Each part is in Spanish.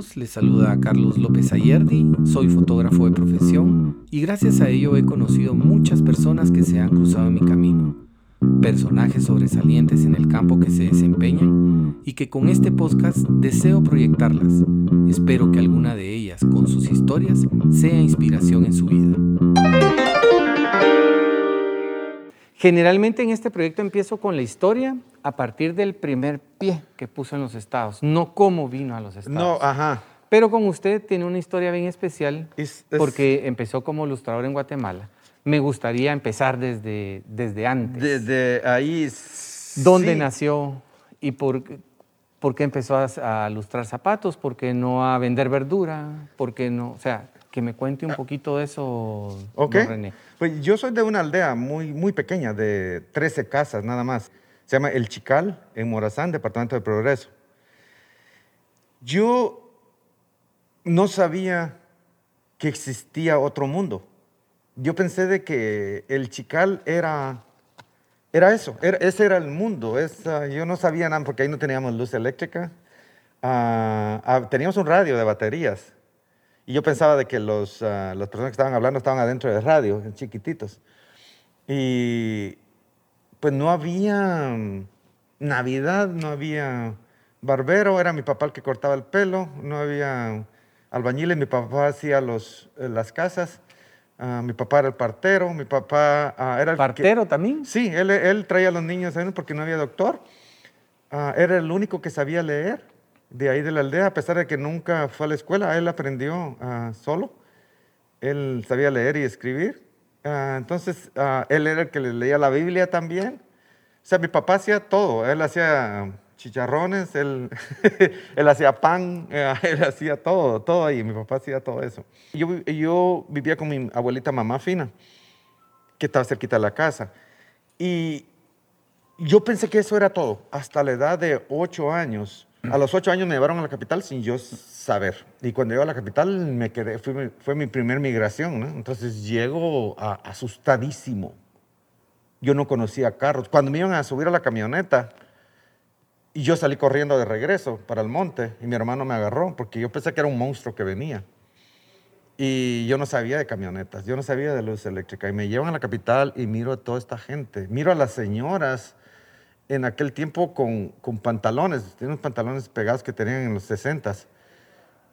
amigos, les saluda Carlos López Ayerdi, soy fotógrafo de profesión y gracias a ello he conocido muchas personas que se han cruzado en mi camino, personajes sobresalientes en el campo que se desempeñan y que con este podcast deseo proyectarlas. Espero que alguna de ellas con sus historias sea inspiración en su vida. Generalmente en este proyecto empiezo con la historia a partir del primer pie que puso en los estados, no cómo vino a los estados. No, ajá. Pero con usted tiene una historia bien especial porque empezó como ilustrador en Guatemala. Me gustaría empezar desde, desde antes. Desde ahí. ¿Dónde nació y por, por qué empezó a, a, ilustrar zapatos? ¿Por qué no a vender verdura? ¿Por qué no? O sea, que me cuente un poquito de eso, Ok. René. Pues yo soy de una aldea muy, muy pequeña, de 13 casas nada más. Se llama El Chical, en Morazán, Departamento de Progreso. Yo no sabía que existía otro mundo. Yo pensé de que el Chical era, era eso, ese era el mundo. yo no sabía nada porque ahí no teníamos luz eléctrica. Ah, ah, teníamos un radio de baterías y yo pensaba de que los, las personas que estaban hablando estaban adentro del radio, chiquititos. Y pues no había mm, Navidad, no había barbero, era mi papá el que cortaba el pelo, no había albañiles, mi papá hacía los, eh, las casas. Uh, mi papá era el partero, mi papá uh, era el ¿Partero también? Sí, él, él, traía a los niños porque no había doctor. era el único que sabía leer de ahí de la aldea, a pesar de que nunca fue a la escuela, él aprendió solo. Él sabía leer y escribir. Uh, entonces, uh, él era el que le leía la Biblia también. O sea, mi papá hacía todo. Él hacía chicharrones, él, él hacía pan, él hacía todo, todo ahí. Mi papá hacía todo eso. Yo, yo vivía con mi abuelita mamá fina, que estaba cerquita de la casa. Y yo pensé que eso era todo. Hasta la edad de ocho años, a los ocho años me llevaron a la capital sin yo saber. Y cuando llego a la capital me quedé, fue, mi primer migración. Entonces llego asustadísimo. Yo no conocía carros. Cuando me iban a subir a la camioneta, y yo salí corriendo de regreso para el monte, y mi hermano me agarró, porque yo pensé que era un monstruo que venía. Y yo no sabía de camionetas, yo no sabía de luz eléctrica. Y me llevan a la capital y miro a toda esta gente. Miro a las señoras en aquel tiempo con, con pantalones, tienen unos pantalones pegados que tenían en los 60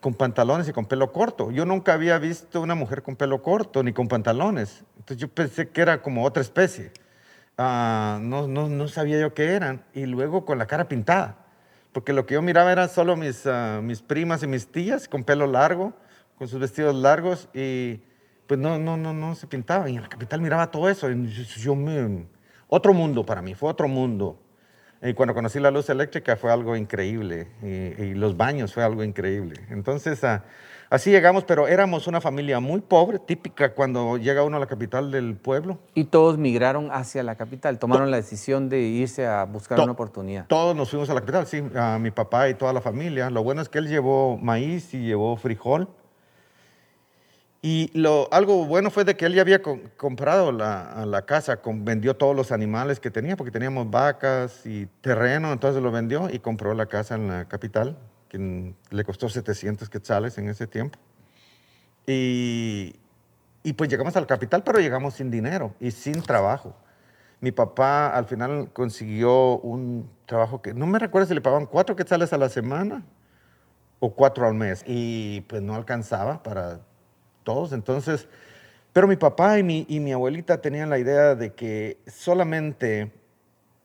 con pantalones y con pelo corto. Yo nunca había visto una mujer con pelo corto ni con pantalones. Entonces yo pensé que era como otra especie. Uh, no, no, no, sabía yo qué eran. Y luego con la cara pintada. Porque lo que yo miraba eran solo mis, uh, mis primas y mis tías con pelo largo, con sus vestidos largos. Y pues no, no, no, no se pintaban. Y en la capital miraba todo eso. Y yo, yo me, otro mundo para mí, fue otro mundo. Y cuando conocí la luz eléctrica fue algo increíble. Y, los baños fue algo increíble. Entonces, ah, así llegamos, pero éramos una familia muy pobre, típica cuando llega uno a la capital del pueblo. Y todos migraron hacia la capital, tomaron la decisión de irse a buscar una oportunidad. Todos nos fuimos a la capital, sí, a mi papá y toda la familia. Lo bueno es que él llevó maíz y llevó frijol y lo, algo bueno fue de que él ya había comprado la, la casa, vendió todos los animales que tenía, porque teníamos vacas y terreno, entonces lo vendió y compró la casa en la capital, que le costó 700 quetzales en ese tiempo. Y, y pues llegamos a la capital, pero llegamos sin dinero y sin trabajo. Mi papá al final consiguió un trabajo que no me recuerdo si le pagaban cuatro quetzales a la semana o cuatro al mes. Y pues no alcanzaba para todos. Entonces, pero mi papá y mi, y mi abuelita tenían la idea de que solamente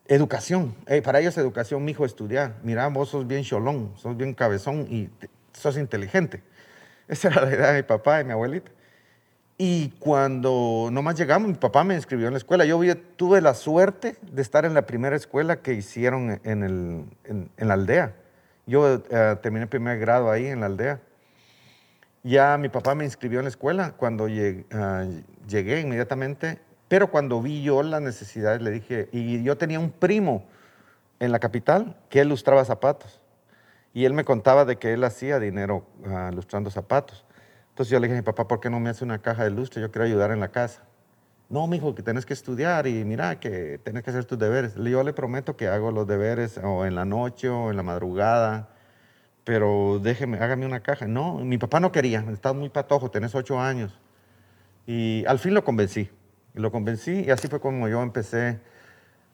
educación, eh, para ellos educación, mi hijo estudiar. Mira, vos sos bien cholón, sos bien cabezón y sos inteligente. Esa era la idea de mi papá y mi abuelita. Y cuando nomás llegamos, mi papá me inscribió en la escuela. Yo tuve la suerte de estar en la primera escuela que hicieron en, el, en, la aldea. Yo eh, terminé primer grado ahí en la aldea. Ya mi papá me inscribió en la escuela cuando ah, llegué, inmediatamente, pero cuando vi yo las necesidades le dije, y yo tenía un primo en la capital que él lustraba zapatos. Y él me contaba de que él hacía dinero uh, lustrando zapatos. Entonces yo le dije a mi papá, ¿por qué no me hace una caja de lustre? Yo quiero ayudar en la casa. No, mi hijo, que tienes que estudiar y mira, que tienes que hacer tus deberes. Yo le prometo que hago los deberes o en la noche o en la madrugada pero déjeme, hágame una caja. No, mi papá no quería, estaba muy patojo, tenés ocho años. Y al fin lo convencí. Lo convencí y así fue como yo empecé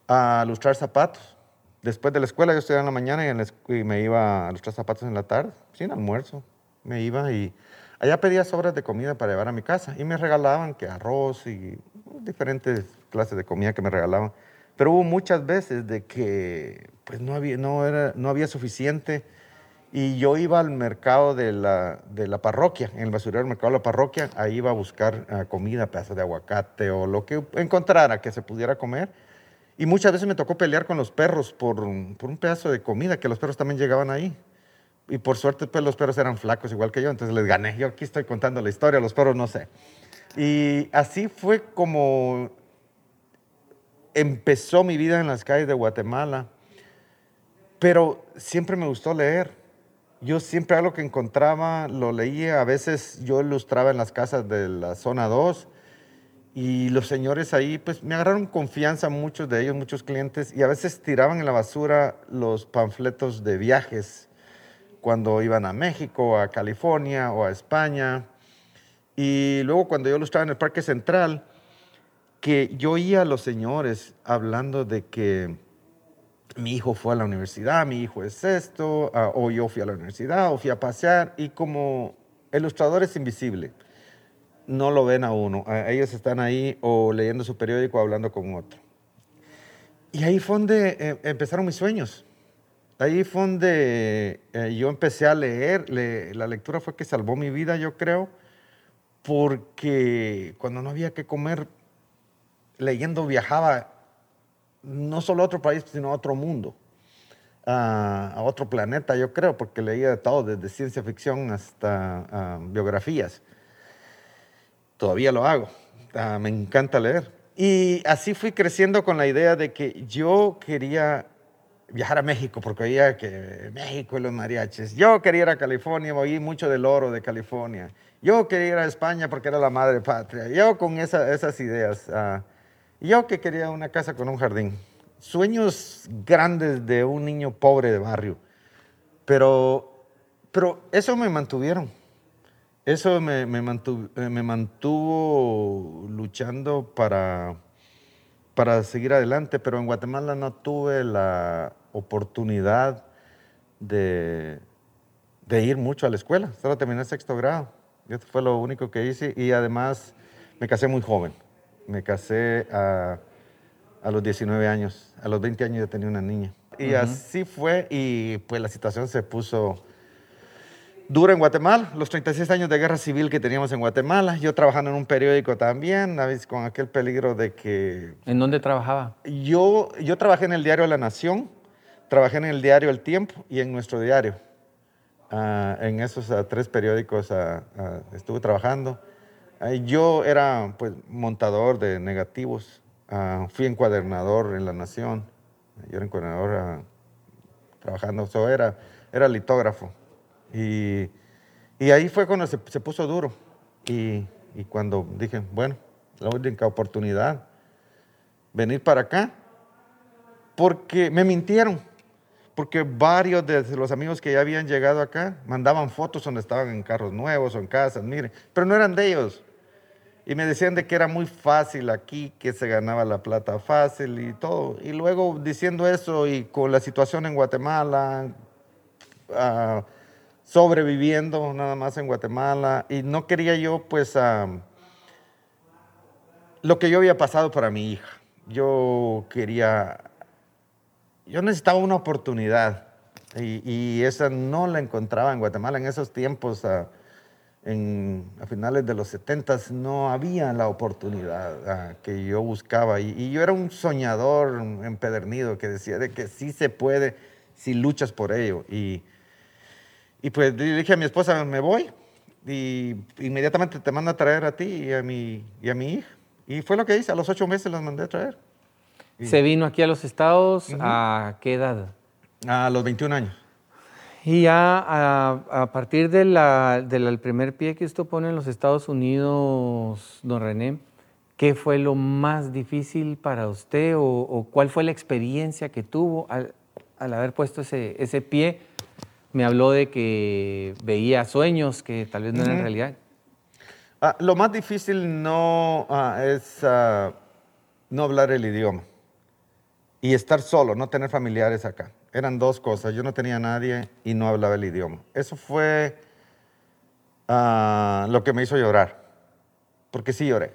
a lustrar zapatos. Después de la escuela, yo estudiaba en la mañana y, me iba a lustrar zapatos en la tarde, sin almuerzo. Me iba y allá pedía sobras de comida para llevar a mi casa y me regalaban que arroz y diferentes clases de comida que me regalaban. Pero hubo muchas veces de que pues no había, no era, no había suficiente y yo iba al mercado de la, de la parroquia, en el basurero del mercado de la parroquia, ahí iba a buscar ah, comida, pedazos de aguacate o lo que encontrara que se pudiera comer. Y muchas veces me tocó pelear con los perros por, por un pedazo de comida, que los perros también llegaban ahí. Y por suerte, pues los perros eran flacos igual que yo, entonces les gané. Yo aquí estoy contando la historia, los perros no sé. Y así fue como empezó mi vida en las calles de Guatemala. Pero siempre me gustó leer yo siempre algo que encontraba lo leía, a veces yo ilustraba en las casas de la zona 2 y los señores ahí pues me agarraron confianza muchos de ellos, muchos clientes y a veces tiraban en la basura los panfletos de viajes cuando iban a México, a California o a España. Y luego cuando yo ilustraba en el Parque Central, que yo oía a los señores hablando de que mi hijo fue a la universidad, mi hijo es esto, ah, o yo fui a la universidad, o fui a pasear, y como ilustrador es invisible, no lo ven a uno, ellos están ahí o leyendo su periódico o hablando con otro. Y ahí fue donde eh, empezaron mis sueños. Ahí fue donde eh, yo empecé a leer. la lectura fue que salvó mi vida, yo creo, porque cuando no había que comer, leyendo viajaba no solo a otro país, sino a otro mundo, a, otro planeta, yo creo, porque leía de todo, desde ciencia ficción hasta biografías. Todavía lo hago, ah, me encanta leer. Y así fui creciendo con la idea de que yo quería viajar a México, porque oía que México y los mariachis. Yo quería ir a California, oí mucho del oro de California. Yo quería ir a España porque era la madre patria. Yo con esas ideas. Ah, yo que quería una casa con un jardín. Sueños grandes de un niño pobre de barrio. Pero, pero eso me mantuvieron. Eso me, me, mantuvo, eh, me mantuvo, luchando para, para seguir adelante, pero en Guatemala no tuve la oportunidad de, de ir mucho a la escuela. Solo terminé sexto grado. Eso fue lo único que hice y además me casé muy joven me casé a, los 19 años. A los 20 años ya tenía una niña. Y así fue y pues la situación se puso dura en Guatemala. Los 36 años de guerra civil que teníamos en Guatemala. Yo trabajando en un periódico también, con aquel peligro de que... ¿En dónde trabajaba? Yo, yo trabajé en el diario La Nación, trabajé en el diario El Tiempo y en nuestro diario. Ah, en esos ah, tres periódicos ah, estuve trabajando. Yo era pues, montador de negativos, ah, fui encuadernador en La Nación, yo era encuadernador ah, trabajando, so, era, era litógrafo. Y, y, ahí fue cuando se, se puso duro. Y, y, cuando dije, bueno, la única oportunidad, venir para acá, porque me mintieron, porque varios de los amigos que ya habían llegado acá mandaban fotos donde estaban en carros nuevos o en casas, miren, pero no eran de ellos. Y me decían de que era muy fácil aquí, que se ganaba la plata fácil y todo. Y luego diciendo eso y con la situación en Guatemala, ah, sobreviviendo nada más en Guatemala, y no quería yo pues lo que yo había pasado para mi hija. Yo quería, yo necesitaba una oportunidad y, esa no la encontraba en Guatemala en esos tiempos. Uh, a finales de los 70 no había la oportunidad ah, que yo buscaba. Y, yo era un soñador empedernido que decía de que sí se puede si luchas por ello. Y, y pues dije a mi esposa, me voy. Y inmediatamente te mando a traer a ti y a mi, y a mi hija. Y fue lo que hice, a los ocho meses los mandé a traer. ¿Se vino aquí a los Estados a qué edad? A los 21 años. Y ya a, partir de la, del primer pie que usted pone en los Estados Unidos, don René, ¿qué fue lo más difícil para usted o, cuál fue la experiencia que tuvo al, haber puesto ese, ese, pie Me habló de que veía sueños que tal vez no eran realidad. Ah, lo más difícil no ah, es ah, no hablar el idioma y estar solo, no tener familiares acá. Eran dos cosas. Yo no tenía nadie y no hablaba el idioma. Eso fue lo que me hizo llorar, porque sí lloré.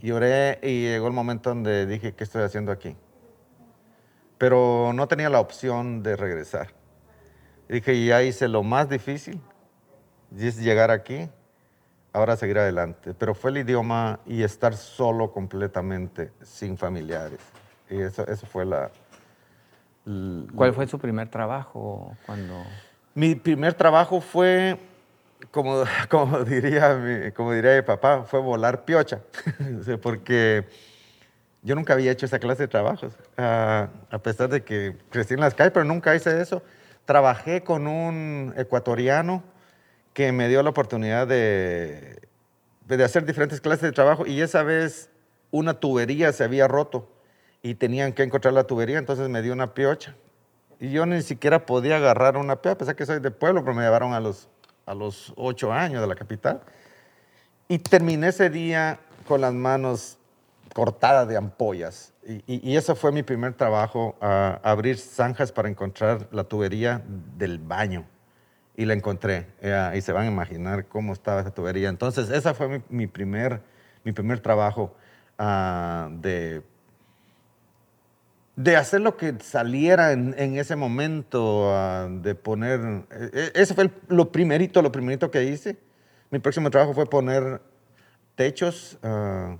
Lloré y llegó el momento donde dije, ¿qué estoy haciendo aquí? Pero no tenía la opción de regresar. dije, ya hice lo más difícil, y es llegar aquí, ahora seguir adelante. Pero fue el idioma y estar solo completamente, sin familiares. Y eso, eso fue la... ¿Cuál fue su primer trabajo cuando...? Mi primer trabajo fue como, como, diría mi, como diría mi papá, fue volar piocha, porque yo nunca había hecho esa clase de trabajos, a pesar de que crecí en las calles, pero nunca hice eso. Trabajé con un ecuatoriano que me dio la oportunidad de, de hacer diferentes clases de trabajo y esa vez una tubería se había roto y tenían que encontrar la tubería, entonces me dio una piocha. Y yo ni siquiera podía agarrar una piocha, a pesar que soy de pueblo, pero me llevaron a los a los ocho años de la capital. Y terminé ese día con las manos cortadas de ampollas. Y, y, ese fue mi primer trabajo, abrir zanjas para encontrar la tubería del baño. Y la encontré. Eh, y se van a imaginar cómo estaba esa tubería. Entonces, ese fue mi, primer, mi primer trabajo ah, de de hacer lo que saliera en, ese momento, ah, de poner, e, e, ese fue lo primerito, lo primerito que hice. Mi próximo trabajo fue poner techos, ah,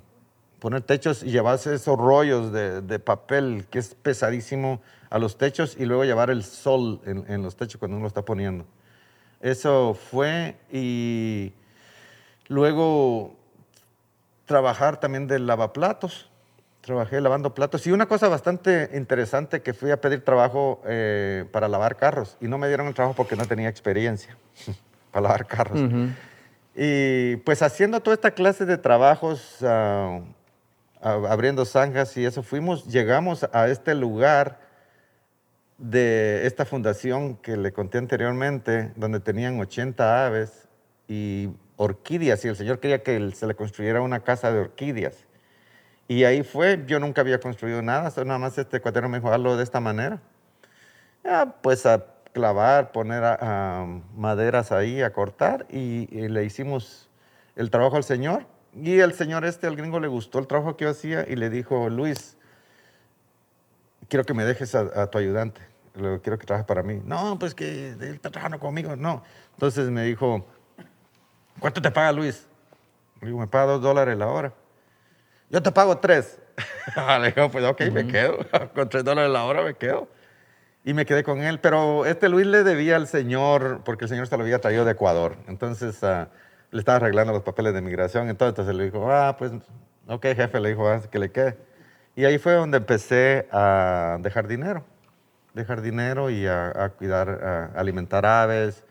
poner techos y llevarse esos rollos de, papel que es pesadísimo a los techos y luego llevar el sol en, en los techos cuando uno lo está poniendo. Eso fue y luego trabajar también de lavaplatos Trabajé lavando platos. Y una cosa bastante interesante que fui a pedir trabajo eh, para lavar carros y no me dieron el trabajo porque no tenía experiencia para lavar carros. Y pues haciendo toda esta clase de trabajos, ah, abriendo zanjas y eso, fuimos, llegamos a este lugar de esta fundación que le conté anteriormente, donde tenían 80 aves y orquídeas y el Señor quería que se le construyera una casa de orquídeas. Y ahí fue, yo nunca había construido nada, nada más este cuaterno me dijo, hazlo de esta manera. pues a clavar, poner maderas ahí, a cortar, y, le hicimos el trabajo al Señor. Y el Señor este, al gringo, le gustó el trabajo que yo hacía y le dijo, Luis, quiero que me dejes a, tu ayudante, quiero que trabaje para mí. No, pues que él está trabajando conmigo, no. Entonces me dijo, ¿cuánto te paga Luis? Le digo, me paga dos dólares la hora yo te pago tres. Le digo, pues ok, me quedo. Con tres dólares la hora me quedo. Y me quedé con él. Pero este Luis le debía al señor, porque el señor se lo había traído de Ecuador. Entonces ah, le estaba arreglando los papeles de migración. Entonces, le dijo, ah, pues, ok, jefe, le dijo, ah, que le quede. Y ahí fue donde empecé a dejar dinero. Dejar dinero y a, cuidar, a alimentar aves,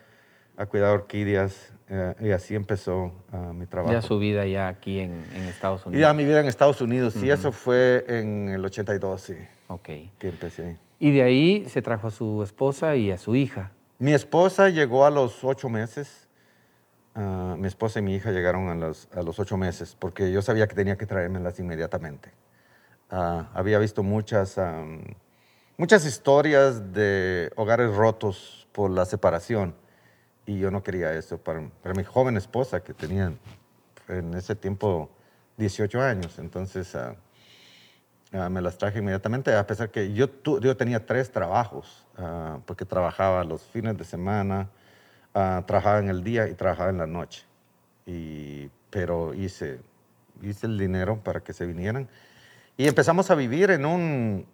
a cuidar orquídeas. Eh, y así empezó ah, mi trabajo. Ya su vida ya aquí en, Estados Unidos. Ya mi vida en Estados Unidos, sí, eso fue en el 82, sí. Ok. Que empecé. Y de ahí se trajo a su esposa y a su hija. Mi esposa llegó a los ocho meses. Ah, mi esposa y mi hija llegaron a los, a los ocho meses porque yo sabía que tenía que traérmelas inmediatamente. Ah, había visto muchas, muchas historias de hogares rotos por la separación y yo no quería eso para, para mi joven esposa que tenía en ese tiempo 18 años. Entonces ah, ah, me las traje inmediatamente, a pesar que yo, yo tenía tres trabajos, ah, porque trabajaba los fines de semana, trabajaba en el día y trabajaba en la noche. Y, pero hice, hice el dinero para que se vinieran. Y empezamos a vivir en un,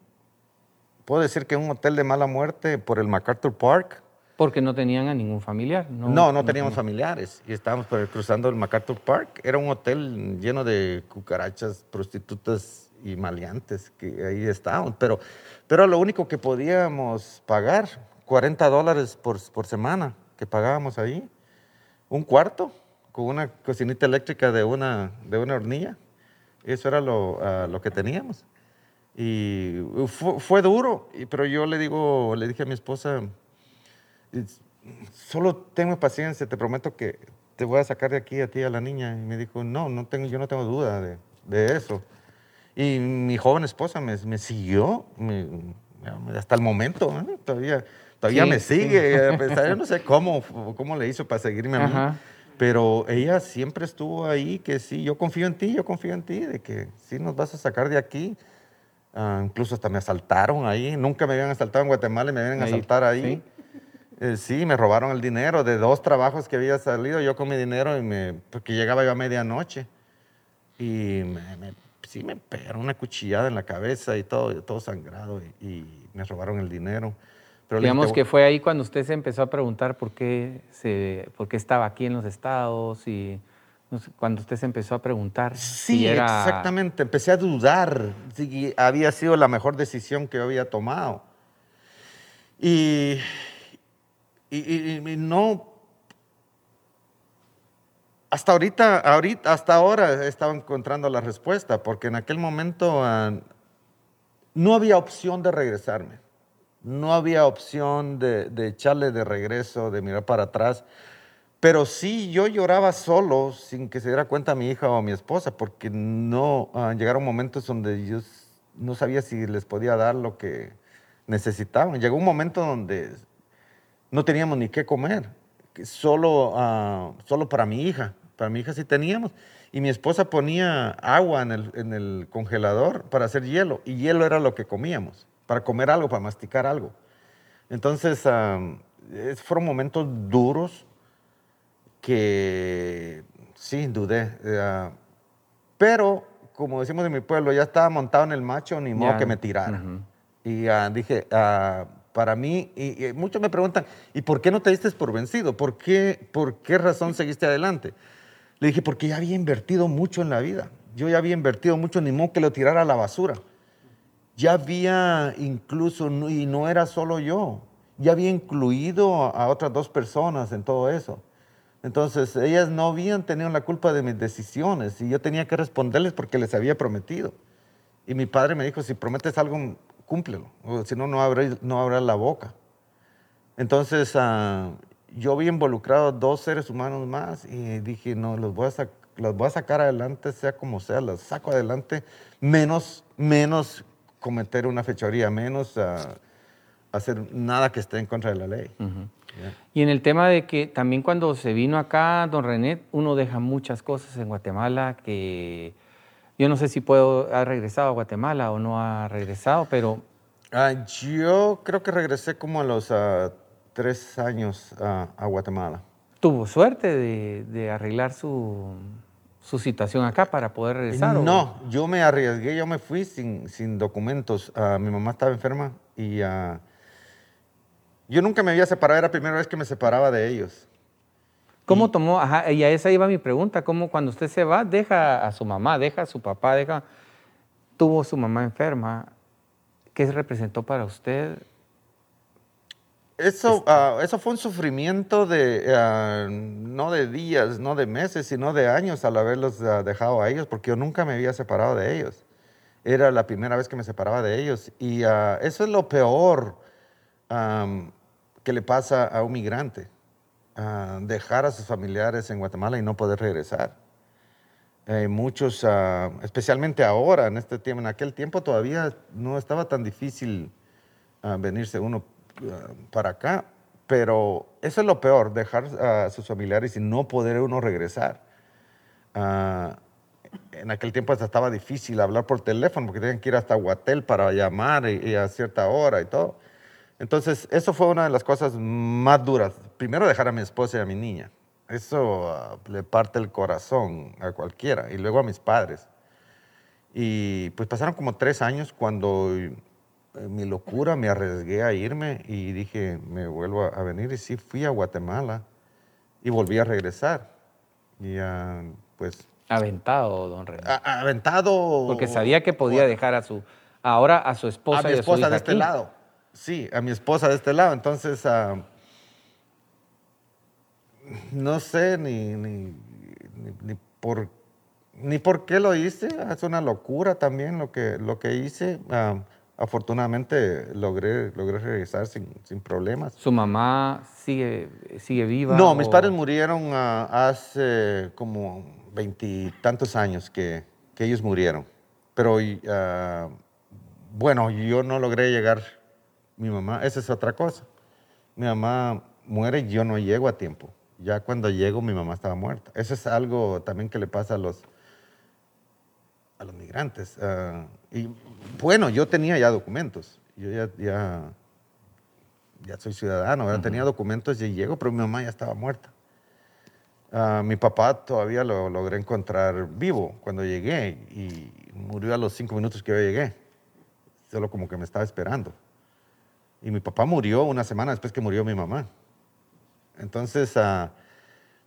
puedo decir que un hotel de mala muerte por el MacArthur Park. Porque no tenían a ningún familiar. No, no, teníamos familiares. Y estábamos cruzando el MacArthur Park. Era un hotel lleno de cucarachas, prostitutas y maleantes que ahí estábamos. Pero, pero lo único que podíamos pagar, 40 dólares por, por semana que pagábamos ahí. Un cuarto con una cocinita eléctrica de una, de una hornilla. Eso era lo, ah, lo que teníamos. Y fue, fue duro, pero yo le digo, le dije a mi esposa, solo tengo paciencia, te prometo que te voy a sacar de aquí a ti, a la niña. Y me dijo, no, no tengo, yo no tengo duda de, de eso. Y mi joven esposa me, me siguió hasta el momento, ¿eh? todavía, todavía me sigue. A pesar, yo no sé cómo, cómo le hizo para seguirme a mí. Pero ella siempre estuvo ahí, que sí, yo confío en ti, yo confío en ti, de que sí nos vas a sacar de aquí. Ah, incluso hasta me asaltaron ahí. Nunca me habían asaltado en Guatemala y me vienen a asaltar ahí. Eh, ¿sí? me robaron el dinero de dos trabajos que había salido. Yo con mi dinero y me, porque llegaba yo a medianoche. Y me, sí me pegaron una cuchillada en la cabeza y todo, todo sangrado y, me robaron el dinero. Pero Digamos que fue ahí cuando usted se empezó a preguntar por qué, se, por qué estaba aquí en los estados y cuando usted se empezó a preguntar. Sí, exactamente. Empecé a dudar si había sido la mejor decisión que yo había tomado. Y, y, y no hasta ahorita, ahorita, hasta ahora he estado encontrando la respuesta, porque en aquel momento ah, no había opción de regresarme. No había opción de, echarle de regreso, de mirar para atrás. Pero sí, yo lloraba solo, sin que se diera cuenta mi hija o mi esposa, porque no uh, llegaron momentos donde yo no sabía si les podía dar lo que necesitaban. Llegó un momento donde no teníamos ni qué comer, solo, ah, solo para mi hija. Para mi hija sí teníamos. Y mi esposa ponía agua en el, en el congelador para hacer hielo. Y hielo era lo que comíamos, para comer algo, para masticar algo. Entonces, fueron momentos duros que sí, dudé. Eh, pero, como decimos en mi pueblo, ya estaba montado en el macho, ni modo que me tirara. Y ah, dije, ah, para mí, y, muchos me preguntan, ¿y por qué no te diste por vencido? ¿Por qué, ¿Por qué razón seguiste adelante? Le dije, porque ya había invertido mucho en la vida. Yo ya había invertido mucho, ni modo que lo tirara a la basura. Ya había incluso, y no era solo yo, ya había incluido a otras dos personas en todo eso. Entonces, ellas no habían tenido la culpa de mis decisiones y yo tenía que responderles porque les había prometido. Y mi padre me dijo, si prometes algo, cúmplelo, si no, no abras no la boca. Entonces, uh, yo había involucrado dos seres humanos más y dije, no, los voy a, los voy a sacar adelante, sea como sea, los saco adelante, menos, menos cometer una fechoría, menos ah, hacer nada que esté en contra de la ley. Y en el tema de que también cuando se vino acá, don René, uno deja muchas cosas en Guatemala que yo no sé si puedo, ha regresado a Guatemala o no ha regresado, pero... Ah, yo creo que regresé como a los... Uh, tres años a, Guatemala. ¿Tuvo suerte de, arreglar su, situación acá para poder regresar? No, yo me arriesgué, yo me fui sin, sin documentos. Ah, mi mamá estaba enferma y uh, yo nunca me había separado, era la primera vez que me separaba de ellos. ¿Cómo tomó? Ajá, y a esa iba mi pregunta, ¿cómo cuando usted se va, deja a su mamá, deja a su papá, deja... Tuvo su mamá enferma, ¿qué representó para usted eso, este ah, eso fue un sufrimiento de, ah, no de días, no de meses, sino de años al haberlos ah, dejado a ellos, porque yo nunca me había separado de ellos. Era la primera vez que me separaba de ellos. Y eso es lo peor que le pasa a un migrante, dejar a sus familiares en Guatemala y no poder regresar. Eh, muchos, especialmente ahora, en este tiempo, en aquel tiempo todavía no estaba tan difícil venirse uno para acá. Pero eso es lo peor, dejar a sus familiares y no poder uno regresar. Ah, en aquel tiempo hasta estaba difícil hablar por teléfono porque tenían que ir hasta Guatel para llamar y, a cierta hora y todo. Entonces, eso fue una de las cosas más duras. Primero, dejar a mi esposa y a mi niña. Eso ah, le parte el corazón a cualquiera. Y luego a mis padres. Y pues pasaron como tres años cuando mi locura me arriesgué a irme y dije, me vuelvo a venir. Y sí, fui a Guatemala y volví a regresar. Y pues... Aventado, don René. aventado. Porque sabía que podía dejar a su, ahora a su esposa. A mi esposa de este lado. Sí, a mi esposa de este lado. Entonces, ah, no sé ni, ni, ni, por, ni por qué lo hice. Es una locura también lo que, lo que hice. Afortunadamente logré, logré regresar sin, sin problemas. ¿Su mamá sigue, sigue viva? No, mis padres murieron ah, hace como veintitantos años que, que ellos murieron. Pero ah, bueno, yo no logré llegar. Mi mamá, esa es otra cosa. Mi mamá muere y yo no llego a tiempo. Ya cuando llego, mi mamá estaba muerta. Eso es algo también que le pasa a los, a los migrantes. ah, y bueno, yo tenía ya documentos. Yo ya, ya, ya soy ciudadano, ¿verdad? tenía documentos y llego, pero mi mamá ya estaba muerta. Ah, mi papá todavía lo logré encontrar vivo cuando llegué y murió a los cinco minutos que yo llegué. Solo como que me estaba esperando. Y mi papá murió una semana después que murió mi mamá. Entonces, ah,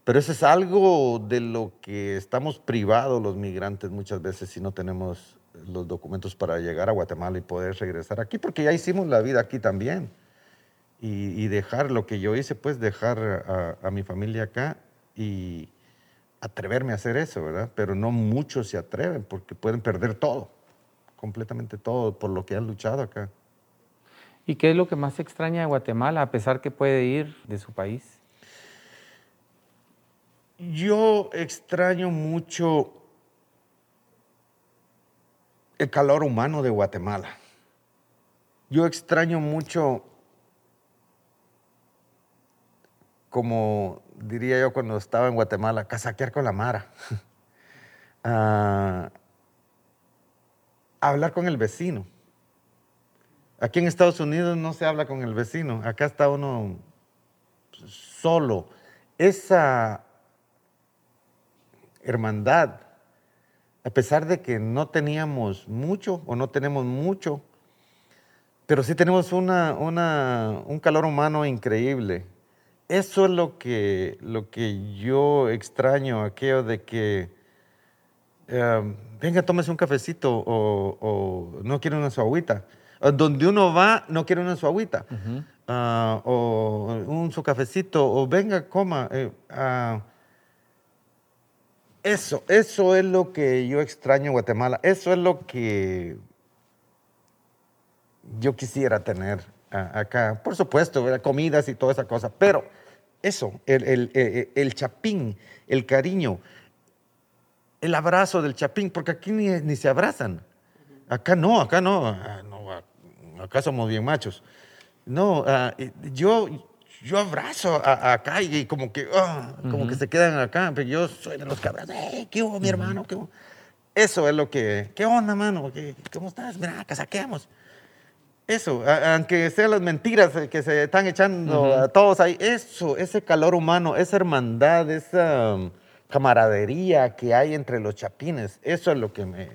pero eso es algo de lo que estamos privados los migrantes muchas veces si no tenemos los documentos para llegar a Guatemala y poder regresar aquí, porque ya hicimos la vida aquí también. Y, y dejar lo que yo hice, pues dejar a, a mi familia acá y atreverme a hacer eso, ¿verdad? Pero no muchos se atreven porque pueden perder todo, completamente todo, por lo que han luchado acá. ¿Y qué es lo que más extraña de Guatemala, a pesar que puede ir de su país? Yo extraño mucho el calor humano de Guatemala. Yo extraño mucho, como diría yo cuando estaba en Guatemala, casaquear con la Mara. Ah, hablar con el vecino. Aquí en Estados Unidos no se habla con el vecino. Acá está uno solo. Esa hermandad, a pesar de que no teníamos mucho o no tenemos mucho, pero sí tenemos una, una- un calor humano increíble. Eso es lo que, lo que yo extraño, aquello de que, eh, venga, tómese un cafecito o, o no quiere una su agüita. Donde uno va, no quiere una su agüita. Ah, o un su cafecito, o venga, coma. eh, ah, eso, eso es lo que yo extraño en Guatemala. Eso es lo que yo quisiera tener ah, acá. Por supuesto, comidas y toda esa cosa. Pero eso, el, el- el- chapín, el cariño, el abrazo del chapín, porque aquí ni, ni se abrazan. Acá no, acá no. ah, acá somos bien machos. No, ah, yo, yo abrazo a- a acá y como que, ah, como que se quedan acá, pero yo soy de los que abrazan. "Hey, ¿Qué hubo, mi hermano? ¿Qué hubo?". Eso es lo que, ¿qué onda, mano? ¿Qué- ¿Cómo estás? Mira, casaqueamos. Eso, a- aunque sean las mentiras eh, que se están echando a todos ahí, eso, ese calor humano, esa hermandad, esa um, camaradería que hay entre los chapines, eso es lo que me,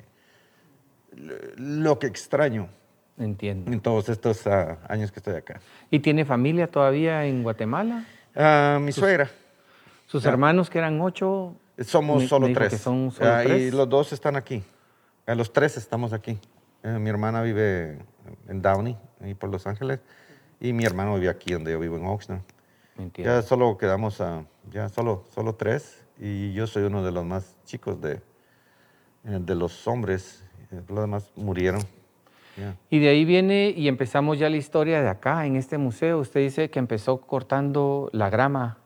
lo que extraño Entiendo. en todos estos ah, años que estoy acá. ¿Y tiene familia todavía en Guatemala? Ah, mi suegra, Sus Ah. hermanos, que eran ocho, somos Me- solo me tres. son solo Ah, Y tres. los dos están aquí. Ah, los tres estamos aquí. Eh, mi hermana vive en Downey, ahí por Los Ángeles, y mi hermano vive aquí donde yo vivo en Oxnard. entiendo. Ya solo quedamos a, ya solo, solo tres y yo soy uno de los más chicos de, eh, de los hombres. Eh, Los demás murieron. Ya. Y de ahí viene y empezamos ya la historia de acá, en este museo. Usted dice que empezó cortando la grama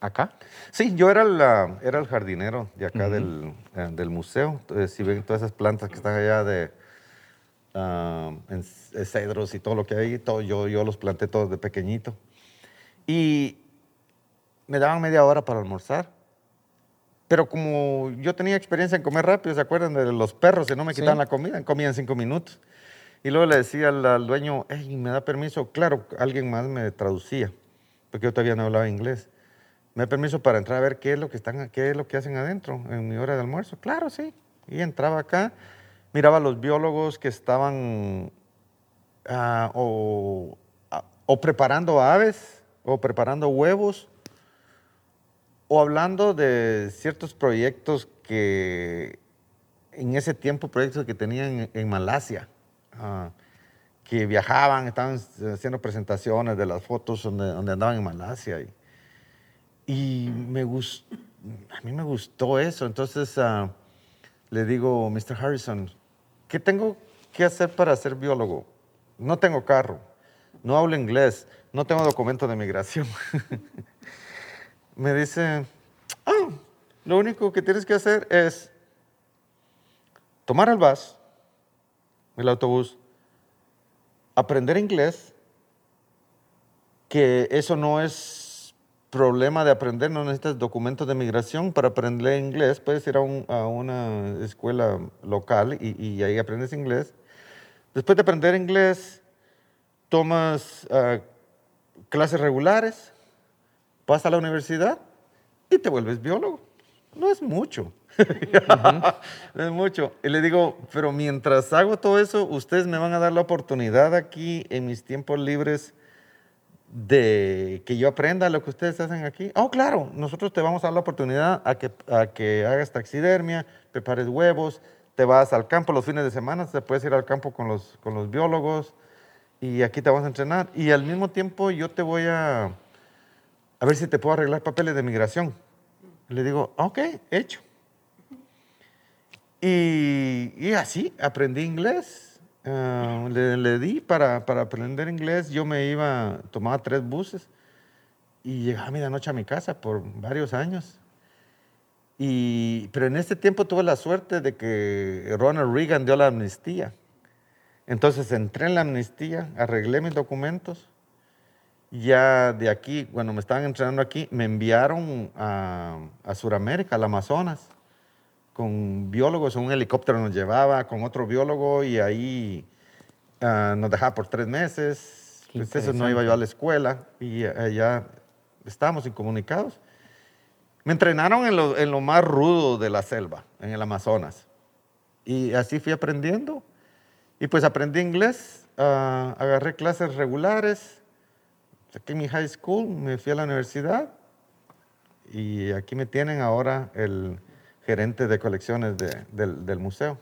acá. Sí, yo era, la, era el jardinero de acá del, eh, del museo. Entonces, si ven todas esas plantas que están allá de ah, en c- cedros y todo lo que hay, todo, yo, yo los planté todos de pequeñito. Y me daban media hora para almorzar. Pero como yo tenía experiencia en comer rápido, ¿se acuerdan de los perros? Si no me Sí. quitaban la comida, comían cinco minutos. Y luego le decía al, al dueño, hey, ¿me da permiso? Claro, alguien más me traducía, porque yo todavía no hablaba inglés. ¿Me da permiso para entrar a ver qué es lo que, están, qué es lo que hacen adentro en mi hora de almuerzo? Claro, sí. Y entraba acá, miraba a los biólogos que estaban ah, o, ah, o preparando aves, o preparando huevos, o hablando de ciertos proyectos que en ese tiempo, proyectos que tenían en, en Malasia, ah, que viajaban, estaban haciendo presentaciones de las fotos donde, donde andaban en Malasia. Y, y me gus- a mí me gustó eso. Entonces ah, le digo, Mr. Harrison, ¿qué tengo que hacer para ser biólogo? no tengo carro, no hablo inglés, no tengo documento de migración. me dice, ah, lo único que tienes que hacer es tomar el bus, el autobús, aprender inglés, que eso no es problema de aprender, no necesitas documentos de migración para aprender inglés, puedes ir a, una escuela local y, ahí aprendes inglés. Después de aprender inglés, tomas ah, clases regulares, vas a la universidad y te vuelves biólogo. No es mucho. es mucho. Y le digo, pero mientras hago todo eso, ustedes me van a dar la oportunidad aquí en mis tiempos libres de que yo aprenda lo que ustedes hacen aquí. Oh, claro, nosotros te vamos a dar la oportunidad a que, a que hagas taxidermia, prepares huevos, te vas al campo los fines de semana, te puedes ir al campo con los, con los biólogos y aquí te vamos a entrenar. Y al mismo tiempo yo te voy a, a ver si te puedo arreglar papeles de migración. Le digo, ok, hecho. Y, así aprendí inglés. Ah, le, di para, para, aprender inglés. Yo me iba, tomaba tres buses y llegaba a medianoche a mi casa por varios años. Y, pero en este tiempo tuve la suerte de que Ronald Reagan dio la amnistía. Entonces entré en la amnistía, arreglé mis documentos. Ya de aquí, cuando me estaban entrenando aquí, me enviaron a, a Sudamérica, al Amazonas con biólogos, un helicóptero nos llevaba con otro biólogo y ahí ah, nos dejaba por tres meses. Entonces pues no iba yo a la escuela y allá estábamos incomunicados. Me entrenaron en lo, en lo, más rudo de la selva, en el Amazonas. Y así fui aprendiendo. Y pues aprendí inglés, ah, agarré clases regulares, saqué mi high school, me fui a la universidad y aquí me tienen ahora el gerente de colecciones del, museo.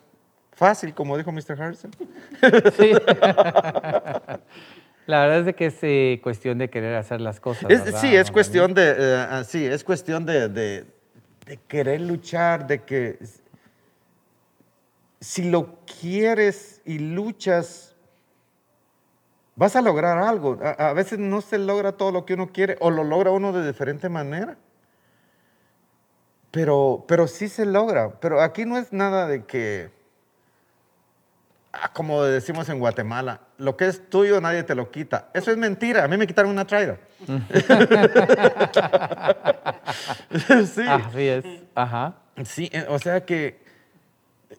Fácil, como dijo Mr. Harrison. Sí. La verdad es de que es eh, cuestión de querer hacer las cosas. sí, es cuestión de, eh, ah, sí, es cuestión de, querer luchar, de que si lo quieres y luchas, vas a lograr algo. A, a, veces no se logra todo lo que uno quiere o lo logra uno de diferente manera. Pero, pero sí se logra. Pero aquí no es nada de que, ah, como decimos en Guatemala, lo que es tuyo nadie te lo quita. Eso es mentira. A mí me quitaron una traida. sí. Así es. Ajá. Sí, eh, o sea que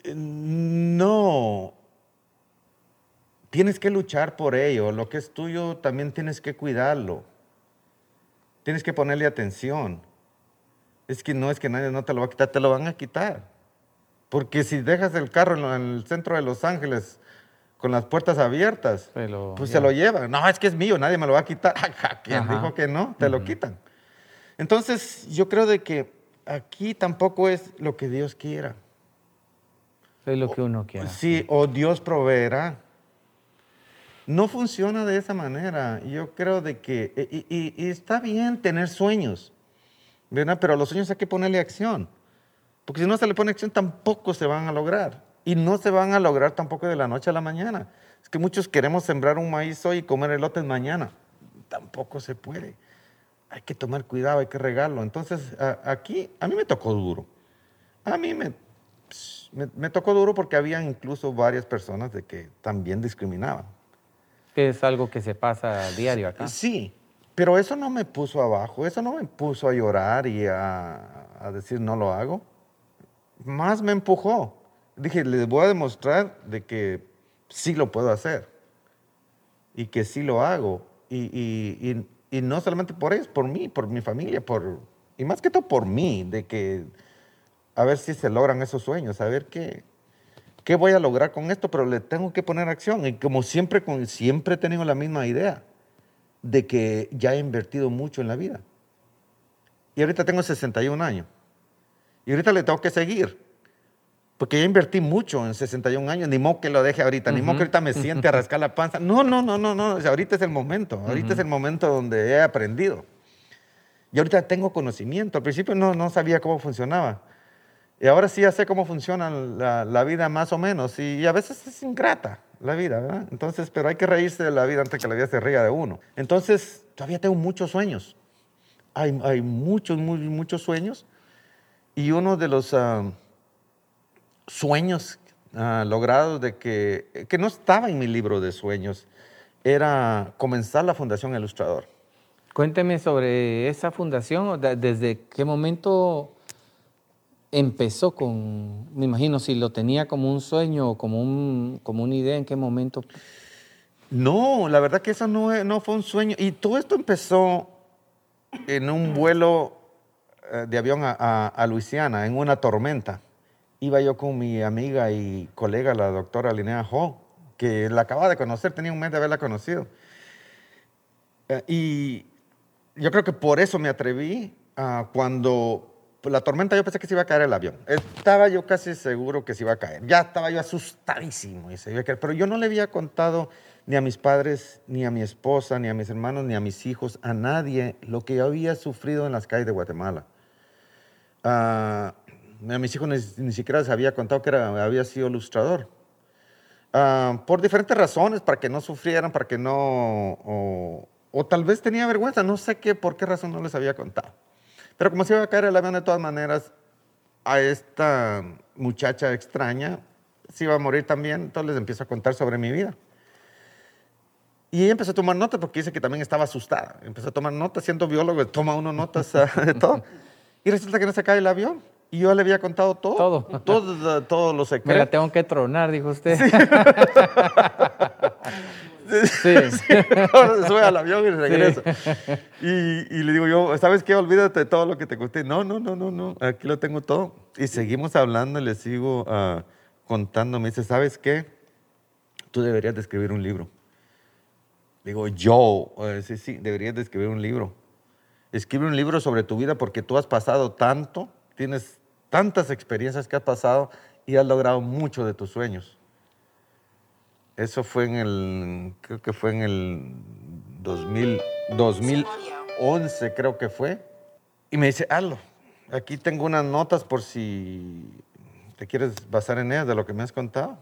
eh, no. Tienes que luchar por ello. Lo que es tuyo también tienes que cuidarlo. Tienes que ponerle atención es que no es que nadie no te lo va a quitar, te lo van a quitar. Porque si dejas el carro en, el centro de Los Ángeles con las puertas abiertas, pues se lo llevan. No, es que es mío, nadie me lo va a quitar. ¿Quién dijo que no? Te lo quitan. Entonces, yo creo de que aquí tampoco es lo que Dios quiera. Es lo que uno quiera. Sí, o Dios proveerá. No funciona de esa manera. Yo creo de que, y está bien tener sueños, pero a los sueños hay que ponerle acción. Porque si no se le pone acción, tampoco se van a lograr. Y no se van a lograr tampoco de la noche a la mañana. Es que muchos queremos sembrar un maíz hoy y comer elotes mañana. Tampoco se puede. Hay que tomar cuidado, hay que regarlo. Entonces, aquí a mí me tocó duro. A mí me, me, me, tocó duro porque había incluso varias personas de que también discriminaban. Que es algo que se pasa a diario acá. Sí, pero eso no me puso abajo, eso no me puso a llorar y a, decir no lo hago. Más me empujó. Dije, les voy a demostrar de que sí lo puedo hacer y que sí lo hago. Y, no solamente por ellos, por mí, por mi familia, por, y más que todo por mí, de que a ver si se logran esos sueños, a ver qué, qué voy a lograr con esto, pero le tengo que poner acción. Y como siempre, siempre he tenido la misma idea de que ya he invertido mucho en la vida. Y ahorita tengo 61 años. Y ahorita le tengo que seguir. Porque ya invertí mucho en 61 años, ni modo que lo deje ahorita, ni modo que ahorita me siente a rascar la panza. No, no, no, no, no. ahorita es el momento. Ahorita es el momento donde he aprendido. Y ahorita tengo conocimiento. Al principio no, no sabía cómo funcionaba. Y ahora sí ya sé cómo funciona la, la vida más o menos. Y, a veces es ingrata la vida, ¿verdad? Entonces, pero hay que reírse de la vida antes que la vida se ría de uno. Entonces, todavía tengo muchos sueños. Hay, hay muchos, muy, muchos sueños. Y uno de los ah, sueños uh, logrados de que, que no estaba en mi libro de sueños era comenzar la Fundación Ilustrador. Cuénteme sobre esa fundación, desde qué momento empezó con, me imagino, si lo tenía como un sueño o como, un, como una idea, ¿en qué momento? No, la verdad que eso no, no fue un sueño. Y todo esto empezó en un vuelo eh, de avión a, a, a Luisiana, en una tormenta. Iba yo con mi amiga y colega, la doctora Linnea Ho, que la acababa de conocer, tenía un mes de haberla conocido. Eh, y yo creo que por eso me atreví a cuando la tormenta yo pensé que se iba a caer el avión. Estaba yo casi seguro que se iba a caer. Ya estaba yo asustadísimo y se iba a caer. Pero yo no le había contado ni a mis padres, ni a mi esposa, ni a mis hermanos, ni a mis hijos, a nadie lo que yo había sufrido en las calles de Guatemala. Ah, a mis hijos ni, ni, siquiera les había contado que había sido ilustrador. Ah, por diferentes razones, para que no sufrieran, para que no... O, o tal vez tenía vergüenza, no sé qué, por qué razón no les había contado. Pero como se iba a caer el avión de todas maneras, a esta muchacha extraña se iba a morir también, entonces les empiezo a contar sobre mi vida. Y ella empezó a tomar notas porque dice que también estaba asustada. Empezó a tomar notas, siendo biólogo, toma uno notas ah, de todo. Y resulta que no se cae el avión. Y yo le había contado todo. Todo. Todos todo los secretos. Me la tengo que tronar, dijo usted. Sí. Sí. sí sube al avión y regreso. Sí. Y, y, le digo yo, ¿sabes qué? Olvídate de todo lo que te conté. No, no, no, no, no. Aquí lo tengo todo. Y seguimos hablando, le sigo uh, contando. Me dice, ¿sabes qué? Tú deberías de escribir un libro. Digo, yo, sí, sí, deberías de escribir un libro. Escribe un libro sobre tu vida porque tú has pasado tanto, tienes tantas experiencias que has pasado y has logrado mucho de tus sueños. Eso fue en el, creo que fue en el 2000, 2011, creo que fue. Y me dice, hazlo. Aquí tengo unas notas por si te quieres basar en ellas de lo que me has contado.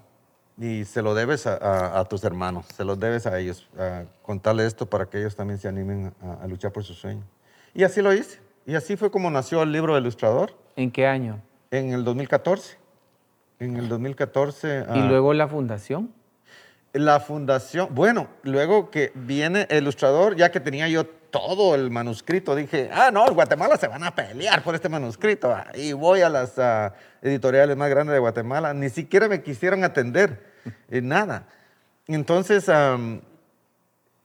Y se lo debes a, a, a tus hermanos, se lo debes a ellos, a contarle esto para que ellos también se animen a, a luchar por su sueño. Y así lo hice. Y así fue como nació el libro del ilustrador. ¿En qué año? En el 2014. En el 2014. ¿Y ah, luego la fundación? la fundación, bueno, luego que viene el ilustrador, ya que tenía yo todo el manuscrito, dije, ah, no, Guatemala se van a pelear por este manuscrito. Y voy a las ah, editoriales más grandes de Guatemala, ni siquiera me quisieron atender, eh, nada. Entonces,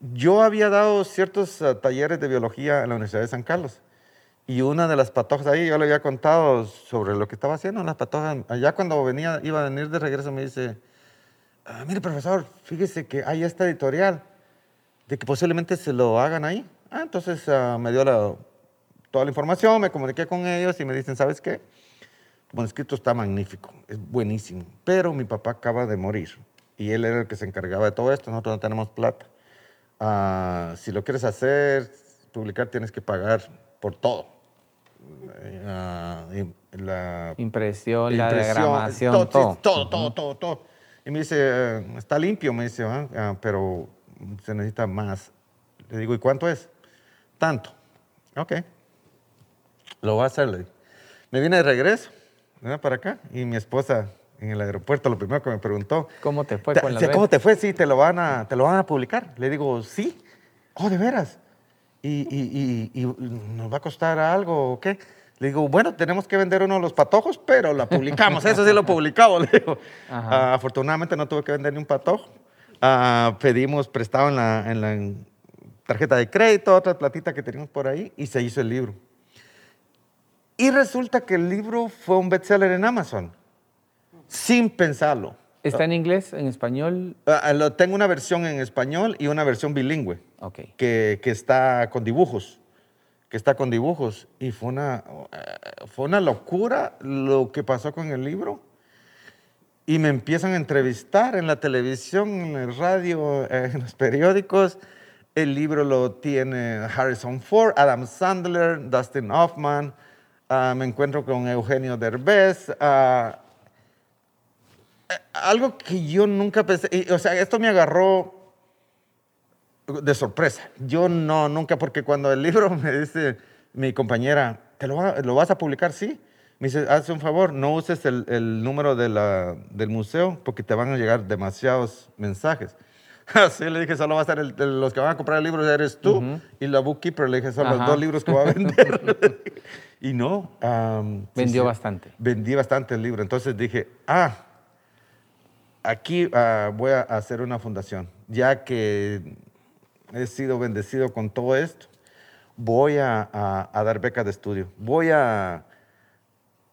yo había dado ciertos ah, talleres de biología en la Universidad de San Carlos. Y una de las patojas ahí, yo le había contado sobre lo que estaba haciendo, las patojas. Allá cuando venía, iba a venir de regreso, me dice, ah, mire profesor, fíjese que hay esta editorial de que posiblemente se lo hagan ahí. Ah, entonces ah, me dio la, toda la información, me comuniqué con ellos y me dicen, ¿sabes qué? Tu manuscrito está magnífico, es buenísimo, pero mi papá acaba de morir y él era el que se encargaba de todo esto, nosotros no tenemos plata. Ah, si lo quieres hacer, publicar, tienes que pagar por todo. Uh, la impresión, impresión, la diagramación, todo. Todo, todo, todo, todo, todo. Y me dice, eh, está limpio, me dice, ah, ah, pero se necesita más. Le digo, ¿y cuánto es? Tanto. Ok. Lo voy a hacer, le digo. Me vine de regreso, ¿verdad? para acá, y mi esposa en el aeropuerto lo primero que me preguntó. ¿Cómo te fue con la ¿Cómo te fue? Sí, te lo, van a, te lo van a publicar. Le digo, sí. Oh, de veras. ¿Y, y, y, y nos va a costar algo o qué? Le digo, bueno, tenemos que vender uno de los patojos, pero la publicamos. Eso sí lo publicamos. Le digo. Ah, afortunadamente no tuve que vender ni un patojo. Ah, pedimos prestado en la, en la, tarjeta de crédito, otra platita que teníamos por ahí, y se hizo el libro. Y resulta que el libro fue un bestseller en Amazon, sin pensarlo. ¿Está en inglés, en español? Ah, ah tengo una versión en español y una versión bilingüe, okay. que, que está con dibujos que está con dibujos. Y fue una, eh, fue una locura lo que pasó con el libro. Y me empiezan a entrevistar en la televisión, en el radio, eh, en los periódicos. El libro lo tiene Harrison Ford, Adam Sandler, Dustin Hoffman. Uh, me encuentro con Eugenio Derbez. Uh, algo que yo nunca pensé, y, o sea, esto me agarró de sorpresa. Yo no, nunca, porque cuando el libro me dice mi compañera, ¿te lo, va- lo vas a publicar? Sí. Me dice, haz un favor, no uses el, el número de la- del museo porque te van a llegar demasiados mensajes. Así le dije, solo va a ser el- de los que van a comprar el libro, eres tú y la bookkeeper. Le dije, son los Ajá. dos libros que va a vender. y no. sí, Vendió sí, bastante. Vendí bastante el libro. Entonces dije, ah, aquí ah, voy a hacer una fundación. Ya que he sido bendecido con todo esto, voy a, dar becas de estudio. Voy a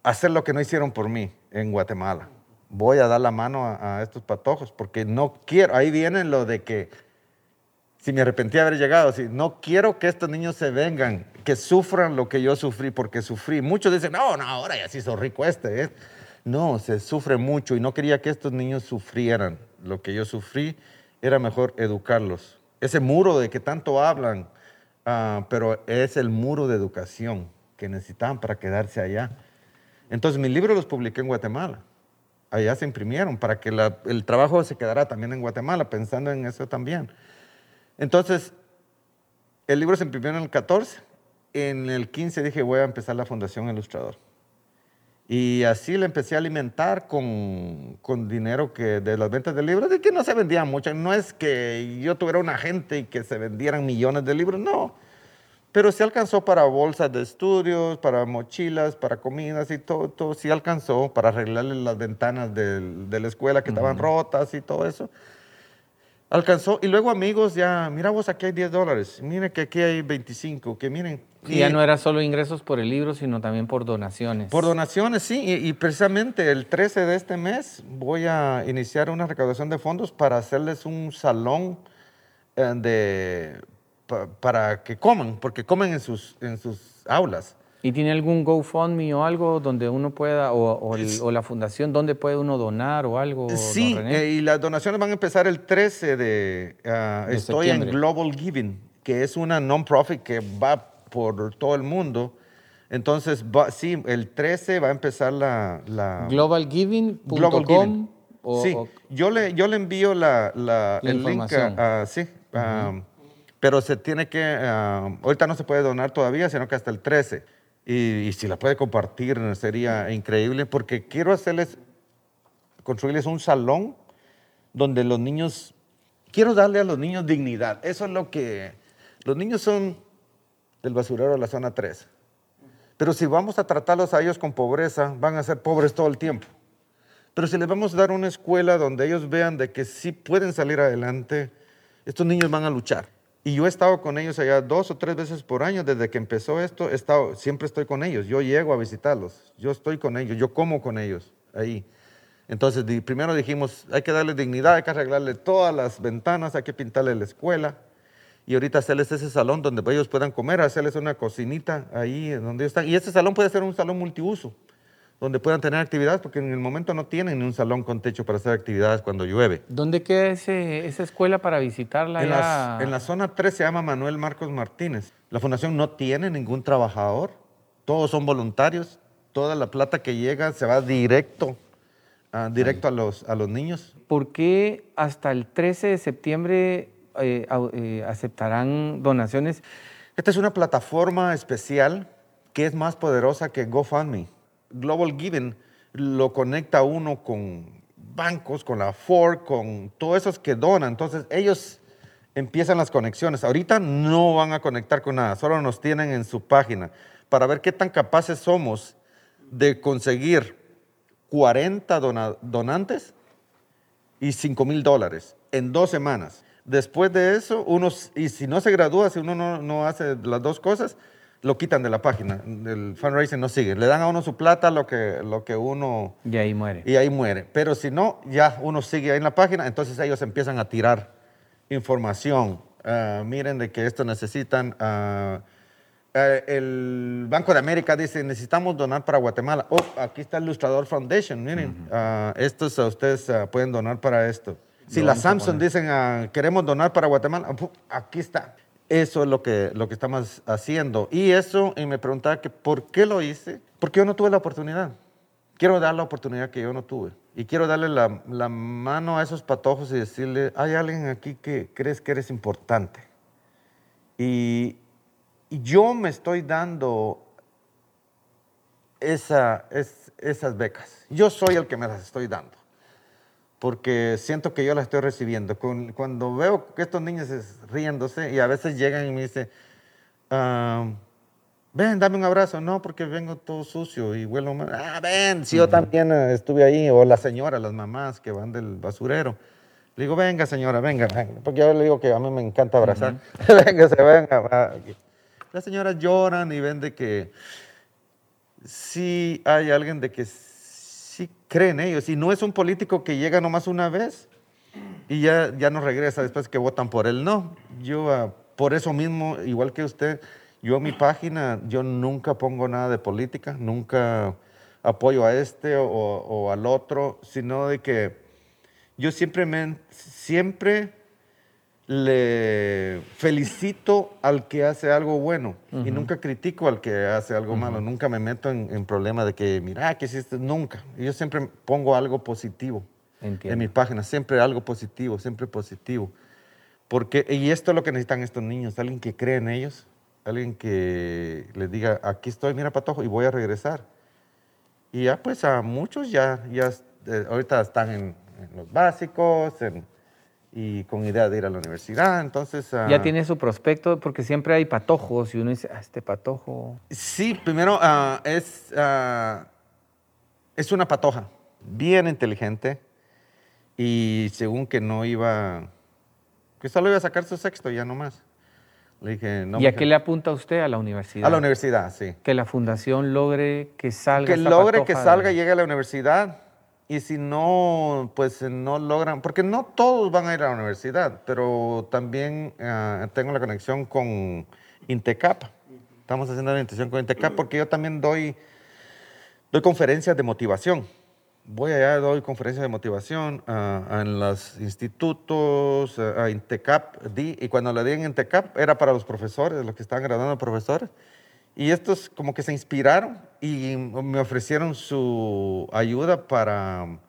hacer lo que no hicieron por mí en Guatemala. Voy a dar la mano a, a estos patojos porque no quiero. Ahí viene lo de que si me arrepentí de haber llegado, si no quiero que estos niños se vengan, que sufran lo que yo sufrí porque sufrí. Muchos dicen, no, no, ahora ya se hizo rico este. ¿eh". No, se sufre mucho y no quería que estos niños sufrieran lo que yo sufrí. Era mejor educarlos. Ese muro de que tanto hablan, ah, pero es el muro de educación que necesitaban para quedarse allá. Entonces, mis libros los publiqué en Guatemala. Allá se imprimieron para que el trabajo se quedara también en Guatemala, pensando en eso también. Entonces, el libro se imprimió en el 14. En el 15 dije, voy a empezar la Fundación Ilustrador. Y así le empecé a alimentar con, con dinero que de las ventas de libros, de que no se vendían mucho. No es que yo tuviera un agente y que se vendieran millones de libros, no. Pero sí alcanzó para bolsas de estudios, para mochilas, para comidas y todo, todo sí alcanzó para arreglarle las ventanas del- de la escuela que estaban rotas y todo eso. Alcanzó. Y luego amigos ya, mira vos, aquí hay 10 dólares, miren que aquí hay 25, que miren. Y ya no era solo ingresos por el libro, sino también por donaciones. Por donaciones, sí, y, y precisamente el 13 de este mes voy a iniciar una recaudación de fondos para hacerles un salón eh, de, pa- para que coman, porque comen en sus, en sus aulas. ¿Y tiene algún GoFundMe o algo donde uno pueda, o, o el- o la fundación, donde puede uno donar o algo? Sí, eh, y las donaciones van a empezar el 13 de... ah, De estoy en. Global Giving, que es una non-profit que va por todo el mundo. Entonces, va- sí, el 13 va a empezar la... la Globalgiving.com. Global Giving. o- sí, o- yo, le, yo le envío la, la- La el link. sí, pero se tiene que, ah, ahorita no se puede donar todavía, sino que hasta el 13. Y, y si la puede compartir sería increíble, porque quiero hacerles, construirles un salón donde los niños, quiero darle a los niños dignidad. Eso es lo que, los niños son del basurero de la zona 3. Pero si vamos a tratarlos a ellos con pobreza, van a ser pobres todo el tiempo. Pero si les vamos a dar una escuela donde ellos vean de que sí pueden salir adelante, estos niños van a luchar. Y yo he estado con ellos allá dos o tres veces por año desde que empezó esto. He estado, siempre estoy con ellos. Yo llego a visitarlos. Yo estoy con ellos. Yo como con ellos ahí. Entonces, primero dijimos, hay que darle dignidad, hay que arreglarle todas las ventanas, hay que pintarle la escuela. Y ahorita hacerles ese salón donde ellos puedan comer, hacerles una cocinita ahí donde ellos están. Y ese salón puede ser un salón multiuso, donde puedan tener actividades, porque en el momento no tienen ni un salón con techo para hacer actividades cuando llueve. ¿Dónde queda ese- esa escuela para visitarla? En, las- en la zona 3 se llama Manuel Marcos Martínez. La fundación no tiene ningún trabajador, todos son voluntarios, toda la plata que llega se va directo, ah, directo a los, a los niños. ¿Por qué hasta el 13 de septiembre eh, eh, aceptarán donaciones? Esta es una plataforma especial que es más poderosa que GoFundMe. Global Giving lo conecta uno con bancos, con la Ford, con todos esos que donan. Entonces ellos empiezan las conexiones. Ahorita no van a conectar con nada, solo nos tienen en su página para ver qué tan capaces somos de conseguir 40 dona- donantes y 5 mil dólares en dos semanas. Después de eso, uno, y si no se gradúa, si uno no, no hace las dos cosas, lo quitan de la página. El fundraising no sigue. Le dan a uno su plata, lo que, lo que uno... Y ahí muere. Y ahí muere. Pero si no, ya uno sigue ahí en la página, entonces ellos empiezan a tirar información. Ah, miren de que esto necesitan... ah, eh, el Banco de América dice, necesitamos donar para Guatemala. Oh, aquí está el Ilustrador Foundation, miren, ah, estos ah, ustedes ah, pueden donar para esto. Si la Samsung dicen, ah, queremos donar para Guatemala, ah, aquí está. Eso es lo que, lo que estamos haciendo. Y eso, y me preguntaba que por qué lo hice, porque yo no tuve la oportunidad. quiero dar la oportunidad que yo no tuve. Y quiero darle la, la mano a esos patojos y decirle, hay alguien aquí que crees que eres importante. Y, yo me estoy dando esa, es, esas becas. Yo soy el que me las estoy dando. Porque siento que yo las estoy recibiendo. Cuando veo que estos niños riéndose y a veces llegan y me dicen, ah, ven, dame un abrazo. No, porque vengo todo sucio y huelo mal. Ah, ven, si yo también eh, estuve ahí. O la señora, las mamás que van del basurero. Le digo, venga, señora, venga, venga. Porque yo le digo que a mí me encanta abrazar. venga, se venga. Las señoras lloran y ven de que sí hay alguien de que sí creen ellos. Y no es un político que llega nomás una vez y ya, ya no regresa después que votan por él. No, yo ah, por eso mismo, igual que usted, yo en mi página, yo nunca pongo nada de política, nunca apoyo a este o, o al otro, sino de que yo siempre, me, siempre le felicito al que hace algo bueno y nunca critico al que hace algo malo. Nunca me meto en, en problemas de que, mira, que hiciste, nunca. Yo siempre pongo algo positivo Entiendo. en mi página, siempre algo positivo, siempre positivo. Porque, y esto es lo que necesitan estos niños, alguien que cree en ellos, alguien que les diga, aquí estoy, mira Patojo, y voy a regresar. Y ya pues a muchos ya, ya eh, ahorita están en, en los básicos en- y con idea de ir a la universidad, entonces... ah, Ya tiene su prospecto, porque siempre hay patojos y uno dice, ah, este patojo. Sí, primero ah, es, ah, es una patoja, bien inteligente y según que no iba, que solo iba a sacar su sexto ya nomás. Le dije, no. ¿Y a qué le apunta usted a la universidad? A la universidad, sí. Que la fundación logre que salga. Que logre que de- salga y llegue a la universidad. Y si no, pues eh, no logran, porque no todos van a ir a la universidad, pero también ah, tengo la conexión con Intecap. Estamos haciendo la intención con Intecap porque yo también doy, doy conferencias de motivación. Voy allá, doy conferencias de motivación ah, en los institutos, ah, a Intecap, di, y cuando le di en Intecap era para los profesores, los que estaban graduando profesores. Y estos como que se inspiraron y me ofrecieron su ayuda para,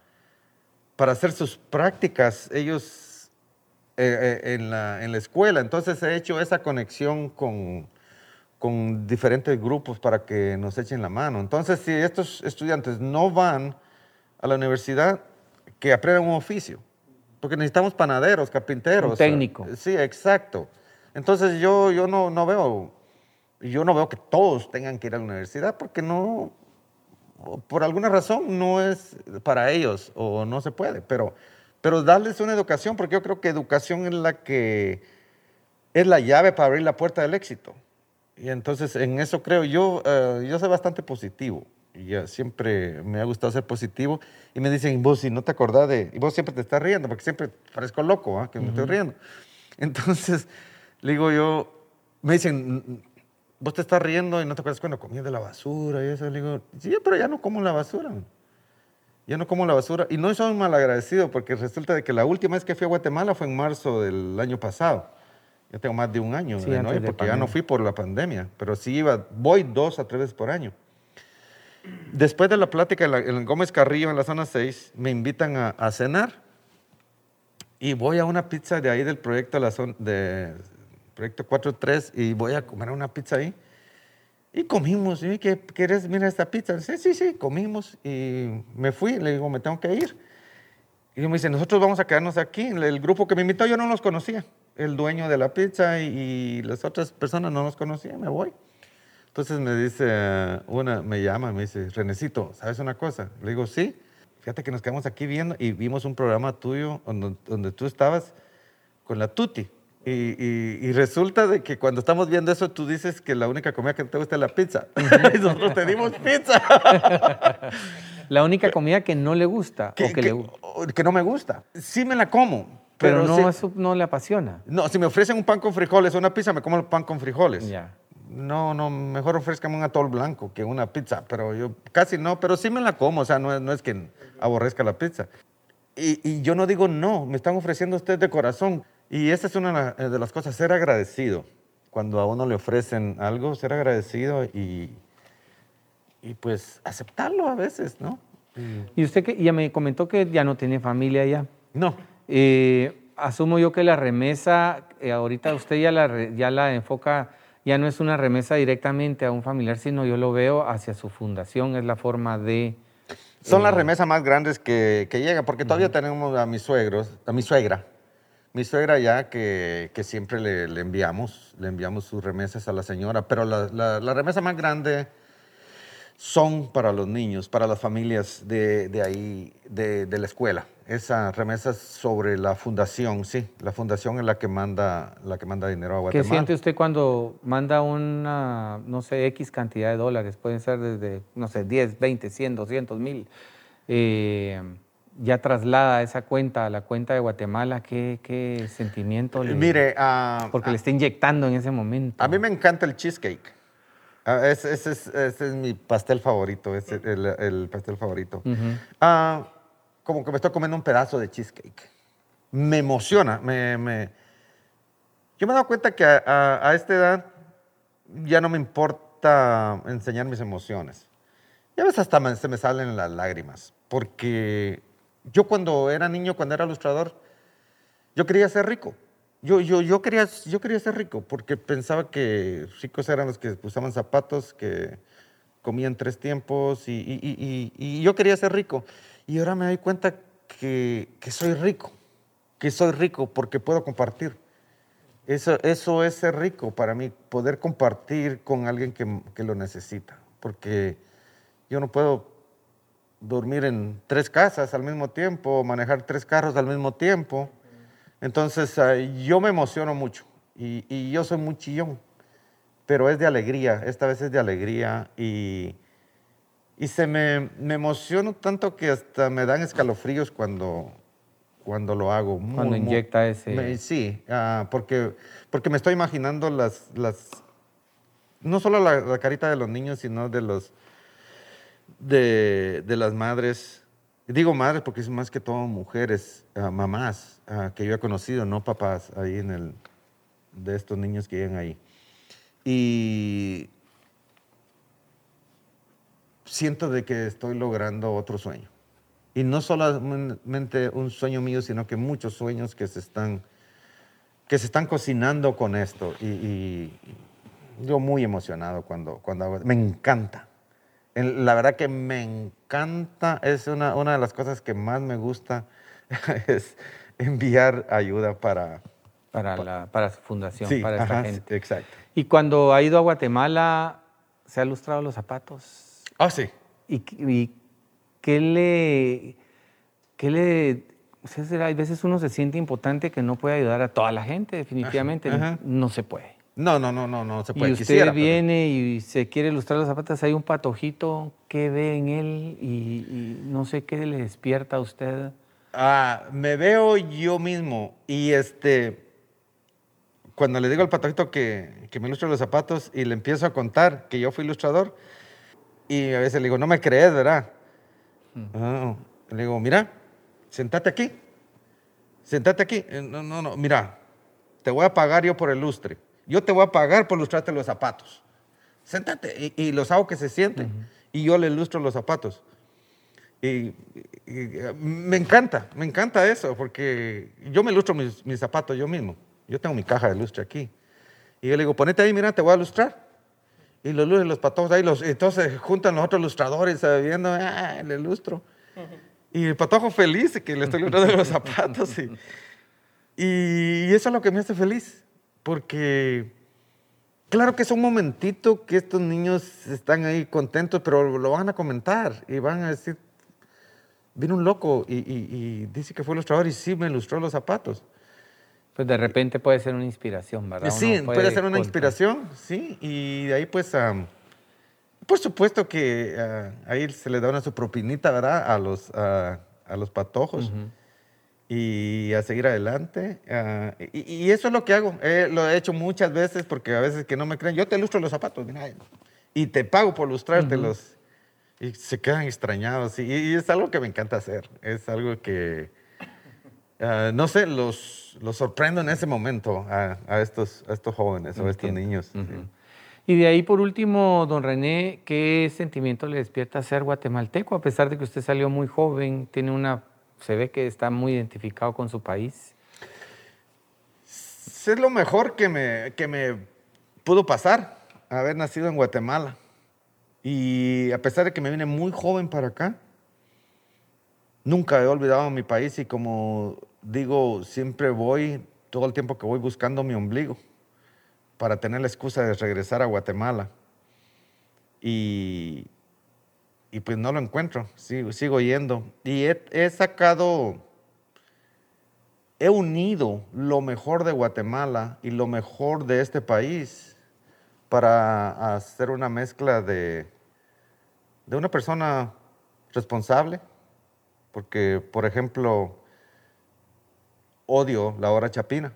para hacer sus prácticas ellos eh, eh, en, la, en la escuela. Entonces he hecho esa conexión con, con diferentes grupos para que nos echen la mano. Entonces si estos estudiantes no van a la universidad, que aprendan un oficio. Porque necesitamos panaderos, carpinteros. Un técnico. Sí, exacto. Entonces yo, yo no, no veo yo no veo que todos tengan que ir a la universidad porque no, por alguna razón no es para ellos o no se puede, pero, pero darles una educación, porque yo creo que educación es la que es la llave para abrir la puerta del éxito. Y entonces en eso creo yo, eh, yo soy bastante positivo. Y ya siempre me ha gustado ser positivo. Y me dicen, vos si no te acordás de... Y vos siempre te estás riendo, porque siempre parezco loco, ¿ah? que me estoy riendo. Entonces, le digo yo, me dicen, vos te estás riendo y no te acuerdas cuando comías de la basura y eso. Le digo, sí, pero ya no como la basura. Ya no como la basura. Y no soy malagradecido porque resulta de que la última vez que fui a Guatemala fue en marzo del año pasado. Ya tengo más de un año Sí, de no de porque ya no fui por la pandemia. Pero sí iba, voy dos a tres veces por año. Después de la plática en, la- en Gómez Carrillo, en la zona 6, me invitan a, a cenar. Y voy a una pizza de ahí del proyecto, la zon- de, proyecto 43 y voy a comer una pizza ahí. Y comimos. Y ¿qué quieres? Mira esta pizza. Sí, sí, sí, comimos. Y me fui. Le digo, me tengo que ir. Y me dice, nosotros vamos a quedarnos aquí. El grupo que me invitó yo no los conocía. El dueño de la pizza y, y las otras personas no los conocía. Me voy. Entonces me dice una, me llama, me dice, Renecito, ¿sabes una cosa? Le digo, sí. Fíjate que nos quedamos aquí viendo y vimos un programa tuyo donde, donde tú estabas con la Tuti. Y, y- y resulta de que cuando estamos viendo eso, tú dices que la única comida que te gusta es la pizza. y nosotros te dimos pizza. La única comida que no le gusta que, o que, que- le gu- o- que no me gusta. Sí me la como. pero, Pero, no, eso no le apasiona. no, si me ofrecen un pan con frijoles o una pizza, me como el pan con frijoles. Ya. No, no, mejor ofrezcame un atol blanco que una pizza, pero yo casi no, pero sí me la como, o sea, no, es- no es que aborrezca la pizza. Y, y yo no digo no, me están ofreciendo ustedes de corazón. Y esa es una de eh, de las cosas, ser agradecido. Cuando a uno le ofrecen algo, ser agradecido y, y pues aceptarlo a veces, ¿no? Y usted que ya me comentó que ya no tiene familia ya. No. Eh, asumo yo que la remesa, eh, ahorita usted ya la, ya la enfoca, ya no es una remesa directamente a un familiar, sino yo lo veo hacia su fundación, es la forma de... Son las remesas más grandes que, que llegan, porque todavía tenemos a mis suegros, a mi suegra, mi suegra ya que, que siempre le, le, enviamos, le enviamos sus remesas a la señora, pero la, la, la remesa más grande son para los niños, para las familias de, de ahí, de, de, la escuela. Esa remesa sobre la fundación, sí, la fundación es la que manda, la que manda dinero a Guatemala. ¿Qué siente usted cuando manda una, no sé, X cantidad de dólares? Pueden ser desde, no sé, 10, 20, 100, 200 mil. Eh, ya traslada esa cuenta a la cuenta de Guatemala, ¿qué, qué sentimiento le... Mire, uh, Porque uh, le está inyectando en ese momento. A mí me encanta el cheesecake. Uh, ese, ese, es, ese, es, mi pastel favorito, ese, el, el pastel favorito. Uh -huh. como que me estoy comiendo un pedazo de cheesecake. Me emociona. Me, me... Yo me he dado cuenta que a, a, a, esta edad ya no me importa enseñar mis emociones. Y a veces hasta me, se me salen las lágrimas, porque yo cuando era niño, cuando era ilustrador, yo quería ser rico. Yo, yo, yo, quería, yo quería ser rico porque pensaba que ricos eran los que usaban zapatos, que comían tres tiempos y, yo quería ser rico. Y ahora me doy cuenta que, soy rico, que soy rico porque puedo compartir. Eso, eso es ser rico para mí, poder compartir con alguien que lo necesita. Porque yo no puedo dormir en tres casas al mismo tiempo, manejar tres carros al mismo tiempo. Entonces uh, yo me emociono mucho y, y, yo soy muy chillón, pero es de alegría, esta vez es de alegría y, y se me, me emociono tanto que hasta me dan escalofríos cuando, cuando lo hago. Muy, cuando inyecta muy, ese... Me, sí, uh, porque, porque me estoy imaginando las, las no solo la, la carita de los niños, sino de los de, de, las madres, digo madres porque es más que todo mujeres, uh, mamás uh, que yo he conocido, no papás, ahí en el, de estos niños que llegan ahí. Y siento de que estoy logrando otro sueño. Y no solamente un sueño mío, sino que muchos sueños que se están, que se están cocinando con esto. Y, y yo muy emocionado cuando, cuando hago, me encanta la verdad que me encanta, es una, una de las cosas que más me gusta, es enviar ayuda para... Para, la, para su fundación, sí, para esta ajá, gente. Exacto. Y cuando ha ido a Guatemala, ¿se ha lustrado los zapatos? Ah, oh, sí. ¿Y, y qué le... Qué le o sea, hay veces uno se siente impotente que no puede ayudar a toda la gente, definitivamente ajá. no se puede. No, no, no, no, no se puede. Y usted Quisiera, viene pero... y se quiere ilustrar los zapatos, hay un patojito, ¿qué ve en él? Y, y, no sé qué le despierta a usted. Ah, me veo yo mismo y este, cuando le digo al patojito que, que me ilustre los zapatos y le empiezo a contar que yo fui ilustrador y a veces le digo, no me crees, ¿verdad? Hmm. Ah, le digo, mira, sentate aquí, sentate aquí. No, no, no, mira, te voy a pagar yo por el lustre yo te voy a pagar por lustrarte los zapatos. Séntate y, los hago que se sienten. Y yo le lustro los zapatos. Y, me encanta, me encanta eso, porque yo me lustro mis, zapatos yo mismo. Yo tengo mi caja de lustre aquí. Y yo le digo, ponete ahí, mira, te voy a lustrar. Y los luces, los patojos ahí, los, entonces juntan los otros lustradores, viendo, ah, le lustro. Y el patojo feliz que le estoy lustrando los zapatos. Y eso es lo que me hace feliz porque claro que es un momentito que estos niños están ahí contentos, pero lo van a comentar y van a decir, vino un loco y, y, y dice que fue ilustrador y sí me ilustró los zapatos. Pues de repente puede ser una inspiración, ¿verdad? Sí, puede, puede, ser una contar. inspiración, sí, y de ahí pues, um, por supuesto que uh, ahí se le da una su propinita, ¿verdad? A los, uh, a los patojos. Uh -huh y a seguir adelante. Uh, y, y, eso es lo que hago. Eh, lo he hecho muchas veces porque a veces que no me creen. Yo te lustro los zapatos, mira, y te pago por lustrártelos. Uh -huh. Y se quedan extrañados. Y, y, es algo que me encanta hacer. Es algo que, uh, no sé, los, los sorprendo en ese momento a, a, estos, a estos jóvenes o a estos niños. -huh. Y de ahí, por último, don René, ¿qué sentimiento le despierta ser guatemalteco? A pesar de que usted salió muy joven, tiene una, se ve que está muy identificado con su país. Es lo mejor que me, que me pudo pasar, haber nacido en Guatemala. Y a pesar de que me vine muy joven para acá, nunca he olvidado mi país y como digo, siempre voy, todo el tiempo que voy buscando mi ombligo para tener la excusa de regresar a Guatemala. Y, y pues no lo encuentro, sigo, sigo yendo. Y he, sacado, he unido lo mejor de Guatemala y lo mejor de este país para hacer una mezcla de, de una persona responsable, porque, por ejemplo, odio la hora chapina,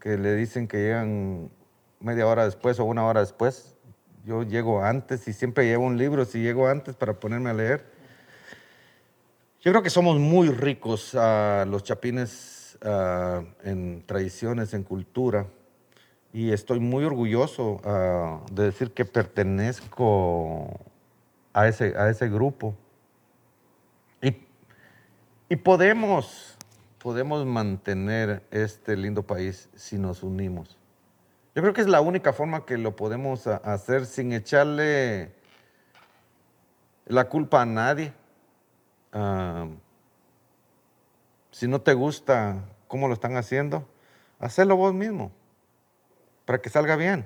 que le dicen que llegan media hora después o una hora después. Yo llego antes y siempre llevo un libro si llego antes para ponerme a leer. Yo creo que somos muy ricos a los chapines en tradiciones, en cultura, y estoy muy orgulloso de decir que pertenezco a ese, a ese grupo. Y, y podemos, podemos mantener este lindo país si nos unimos. Yo creo que es la única forma que lo podemos hacer sin echarle la culpa a nadie. Ah, si no te gusta cómo lo están haciendo, hazlo vos mismo para que salga bien.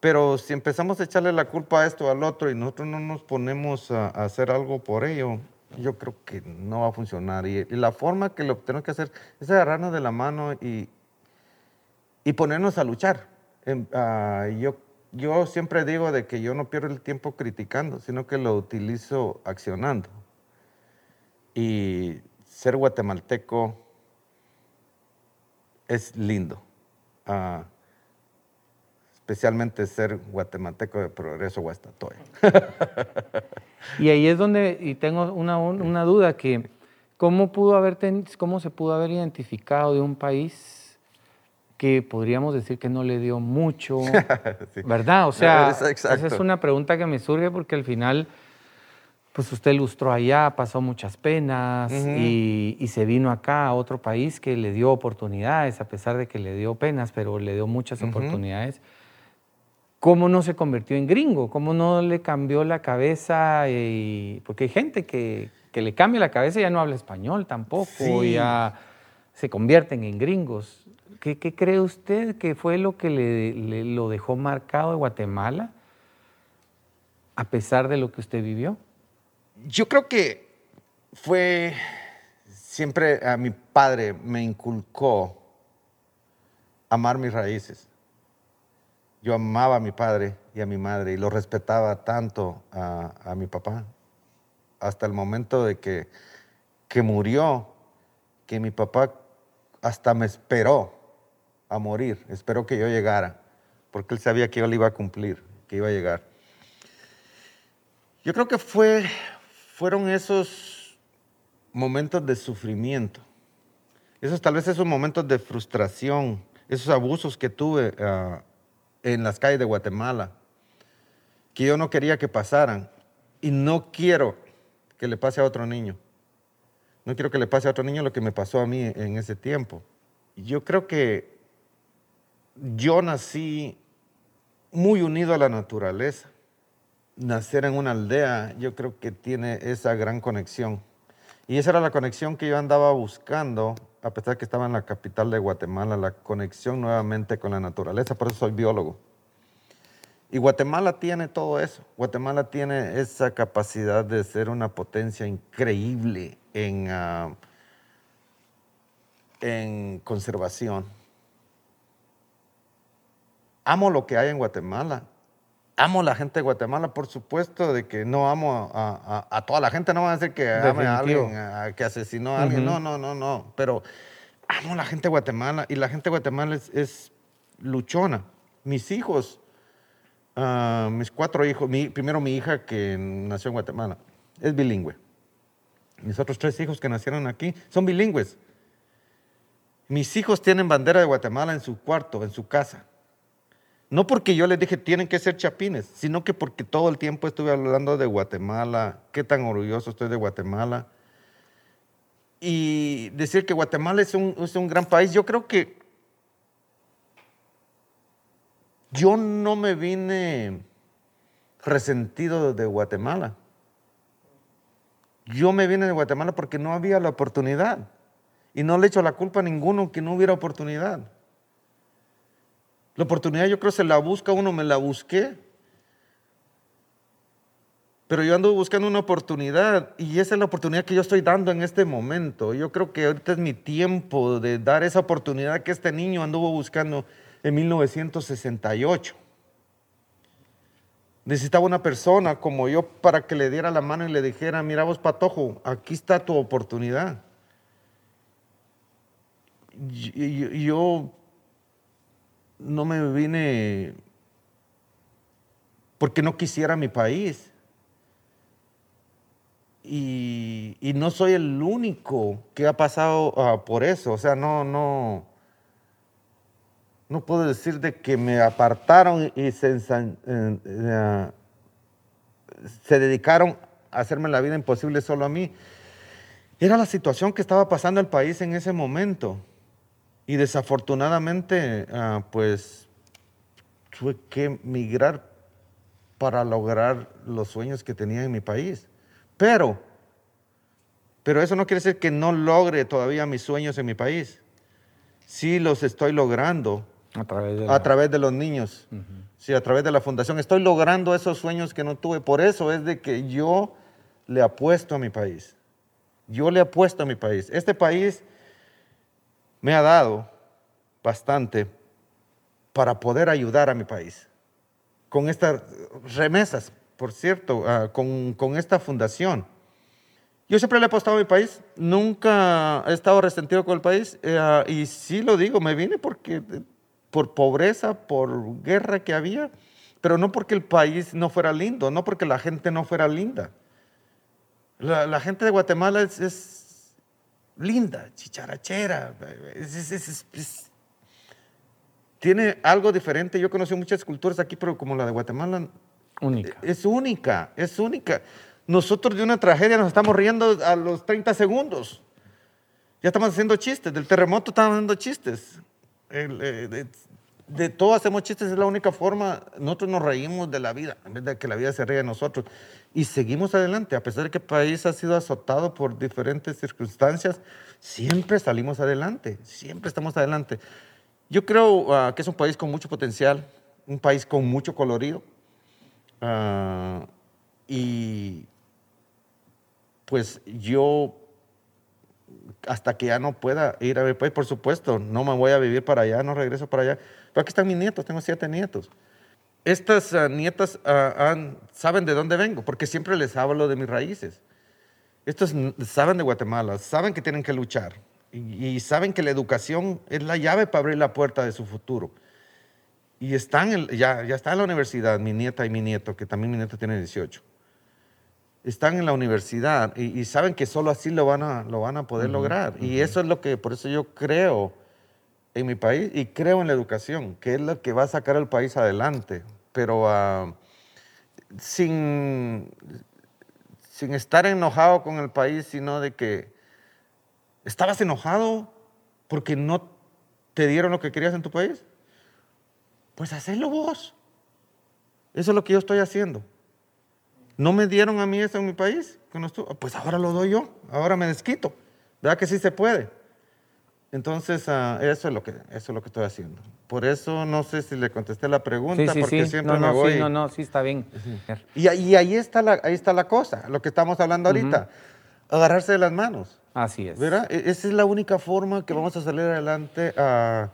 Pero si empezamos a echarle la culpa a esto, al otro, y nosotros no nos ponemos a, hacer algo por ello, yo creo que no va a funcionar. Y, la forma que lo tenemos que hacer es agarrarnos de la mano y, y ponernos a luchar. Ah, yo, yo siempre digo de que yo no pierdo el tiempo criticando, sino que lo utilizo accionando. Y ser guatemalteco es lindo. Uh, especialmente ser guatemalteco de progreso guastatoya. y ahí es donde, y tengo una, una duda, que ¿cómo, pudo haber ¿cómo se pudo haber identificado de un país que podríamos decir que no le dio mucho, ¿verdad? O sea, esa es una pregunta que me surge porque al final, pues usted ilustró allá, pasó muchas penas y, se vino acá a otro país que le dio oportunidades, a pesar de que le dio penas, pero le dio muchas oportunidades. ¿Cómo no se convirtió en gringo? ¿Cómo no le cambió la cabeza? Y, porque hay gente que, que le cambia la cabeza y ya no habla español tampoco, ya se convierten en gringos. ¿Qué, cree usted que fue lo que le, lo dejó marcado de Guatemala a pesar de lo que usted vivió? Yo creo que fue siempre a mi padre me inculcó amar mis raíces. Yo amaba a mi padre y a mi madre y lo respetaba tanto a, a mi papá hasta el momento de que, que murió, que mi papá hasta me esperó a morir. Esperó que yo llegara, porque él sabía que yo le iba a cumplir, que iba a llegar. Yo creo que fue, fueron esos momentos de sufrimiento, esos tal vez esos momentos de frustración, esos abusos que tuve ah, en las calles de Guatemala, que yo no quería que pasaran y no quiero que le pase a otro niño. No quiero que le pase a otro niño lo que me pasó a mí en ese tiempo. Yo creo que yo nací muy unido a la naturaleza. Nacer en una aldea, yo creo que tiene esa gran conexión. Y esa era la conexión que yo andaba buscando, a pesar de que estaba en la capital de Guatemala, la conexión nuevamente con la naturaleza, por eso soy biólogo. Y Guatemala tiene todo eso. Guatemala tiene esa capacidad de ser una potencia increíble en, ah, en conservación amo lo que hay en Guatemala. Amo la gente de Guatemala, por supuesto, de que no amo a, toda la gente, no van a decir que ame a alguien, que asesinó a alguien, no, no, no, no, pero amo la gente de Guatemala y la gente de Guatemala es, luchona. Mis hijos, ah, mis cuatro hijos, primero mi hija que nació en Guatemala, es bilingüe. Mis otros tres hijos que nacieron aquí son bilingües. Mis hijos tienen bandera de Guatemala en su cuarto, en su casa. No porque yo les dije tienen que ser chapines, sino que porque todo el tiempo estuve hablando de Guatemala, qué tan orgulloso estoy de Guatemala. Y decir que Guatemala es un, es un gran país, yo creo que yo no me vine resentido de Guatemala. Yo me vine de Guatemala porque no había la oportunidad. Y no le echo la culpa a ninguno que no hubiera oportunidad. La oportunidad yo creo se la busca uno, me la busqué. Pero yo ando buscando una oportunidad y esa es la oportunidad que yo estoy dando en este momento. Yo creo que ahorita es mi tiempo de dar esa oportunidad que este niño anduvo buscando en 1968. Necesitaba una persona como yo para que le diera la mano y le dijera, mira vos Patojo, aquí está tu oportunidad. Y, yo no me vine porque no quisiera mi país. Y, no soy el único que ha pasado ah, por eso. O sea, no, no, no puedo decir de que me apartaron y se, eh, se dedicaron a hacerme la vida imposible solo a mí. Era la situación que estaba pasando el país en ese momento. Y desafortunadamente, ah, pues, tuve que migrar para lograr los sueños que tenía en mi país. Pero, pero eso no quiere decir que no logre todavía mis sueños en mi país. Sí los estoy logrando, a través de, los niños. Sí, a través de la fundación. Estoy logrando esos sueños que no tuve. Por eso es de que yo le apuesto a mi país. Yo le apuesto a mi país. Este país me ha dado bastante para poder ayudar a mi país. Con estas remesas, por cierto, ah, con, esta fundación. Yo siempre le he apostado a mi país, nunca he estado resentido con el país eh, y sí lo digo, me vine porque por pobreza, por guerra que había, pero no porque el país no fuera lindo, no porque la gente no fuera linda. La, gente de Guatemala es, linda, chicharachera, tiene algo diferente. Yo conocí muchas culturas aquí, pero como la de Guatemala, única. es única, es única. Nosotros de una tragedia nos estamos riendo a los 30 segundos. Ya estamos haciendo chistes, del terremoto estamos haciendo chistes. Eh, de, todo hacemos chistes, es la única forma. Nosotros nos reímos de la vida, en vez de que la vida se ríe de nosotros. Y seguimos adelante, a pesar de que el país ha sido azotado por diferentes circunstancias, siempre salimos adelante, siempre estamos adelante. Yo creo ah, que es un país con mucho potencial, un país con mucho colorido. Ah, y pues yo hasta que ya no pueda ir a mi país, por supuesto, no me voy a vivir para allá, no regreso para allá. Pero aquí están mis nietos, tengo siete nietos. Estas ah, nietas ah, saben de dónde vengo, porque siempre les hablo de mis raíces. Estos saben de Guatemala, saben que tienen que luchar y, saben que la educación es la llave para abrir la puerta de su futuro. Y están ya, ya está en la universidad, mi nieta y mi nieto, que también mi nieto tiene 18 están en la universidad y, saben que solo así lo van a, lo van a poder lograr. Y eso es lo que, por eso yo creo en mi país y creo en la educación, que es lo que va a sacar al país adelante. Pero ah, sin, sin estar enojado con el país, sino de que estabas enojado porque no te dieron lo que querías en tu país. Pues hacelo vos. Eso es lo que yo estoy haciendo. No me dieron a mí eso en mi país, pues ahora lo doy yo, ahora me desquito. ¿Verdad que sí se puede? Entonces, ah, eso, es lo que, eso es lo que estoy haciendo. Por eso no sé si le contesté la pregunta, porque siempre no, me voy. Sí, no, no, sí, está bien. Y, ahí, está la, ahí está la cosa, lo que estamos hablando ahorita. Agarrarse de las manos. Así es. ¿Verdad? E, esa es la única forma que vamos a salir adelante a,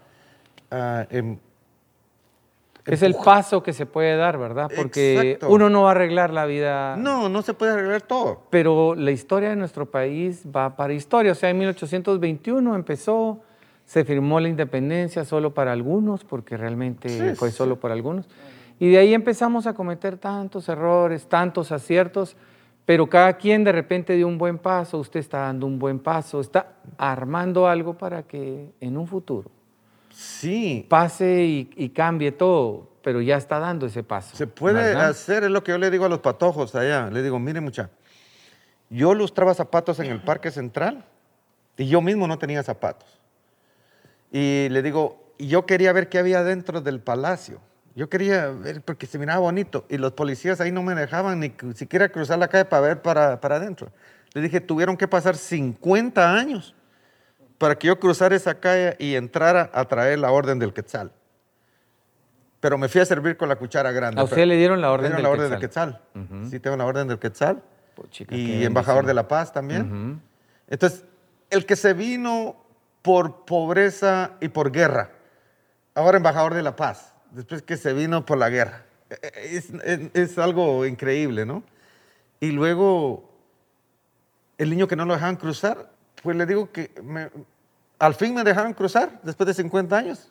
es el paso que se puede dar, ¿verdad? Porque uno no va a arreglar la vida. No, no se puede arreglar todo. Pero la historia de nuestro país va para historia. O sea, en 1821 empezó, se firmó la independencia solo para algunos, porque realmente fue solo para algunos. Y de ahí empezamos a cometer tantos errores, tantos aciertos, pero cada quien de repente dio un buen paso, usted está dando un buen paso, está armando algo para que en un futuro Sí. pase y, y cambie todo, pero ya está dando ese paso. Se puede ¿verdad? hacer, es lo que yo le digo a los patojos allá. Le digo, mire mucha, yo lustraba zapatos en el Parque Central y yo mismo no tenía zapatos. Y le digo, yo quería ver qué había dentro del palacio. Yo quería ver porque se miraba bonito y los policías ahí no me dejaban ni siquiera cruzar la calle para ver para, para adentro. Le dije, tuvieron que pasar 50 años para que yo cruzara esa calle y entrara a traer la orden del Quetzal. Pero me fui a servir con la cuchara grande. A usted le dieron la orden del dieron la orden Quetzal. del Quetzal. Sí, tengo la orden del Quetzal. Puchica, y qué embajador de la paz también. Ujú. Entonces, el que se vino por pobreza y por guerra, ahora embajador de la paz, después que se vino por la guerra. Eh, eh, Es, es- es algo increíble, ¿no? Y luego, el niño que no lo dejaban cruzar, pues le digo que me- al fin me dejaron cruzar después de 50 años.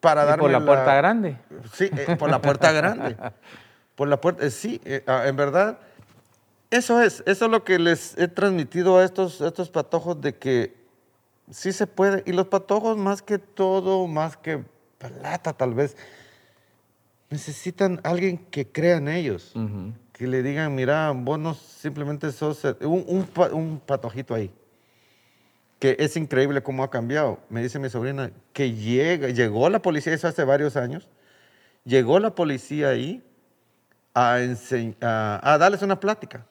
Para darme por la puerta grande. Sí, eh, por la puerta grande. Por la puerta, eh, sí, eh, ah, en verdad. Eso es, eso es lo que les he transmitido a estos, a estos patojos de que sí se puede. Y los patojos más que todo, más que plata tal vez, necesitan alguien que crea en ellos. Que le digan, mira, vos no simplemente sos eh, un, un patojito ahí. Que es increíble cómo ha cambiado. Me dice mi sobrina que llega, llegó la policía, eso hace varios años, llegó la policía ahí a, a, a darles una plática.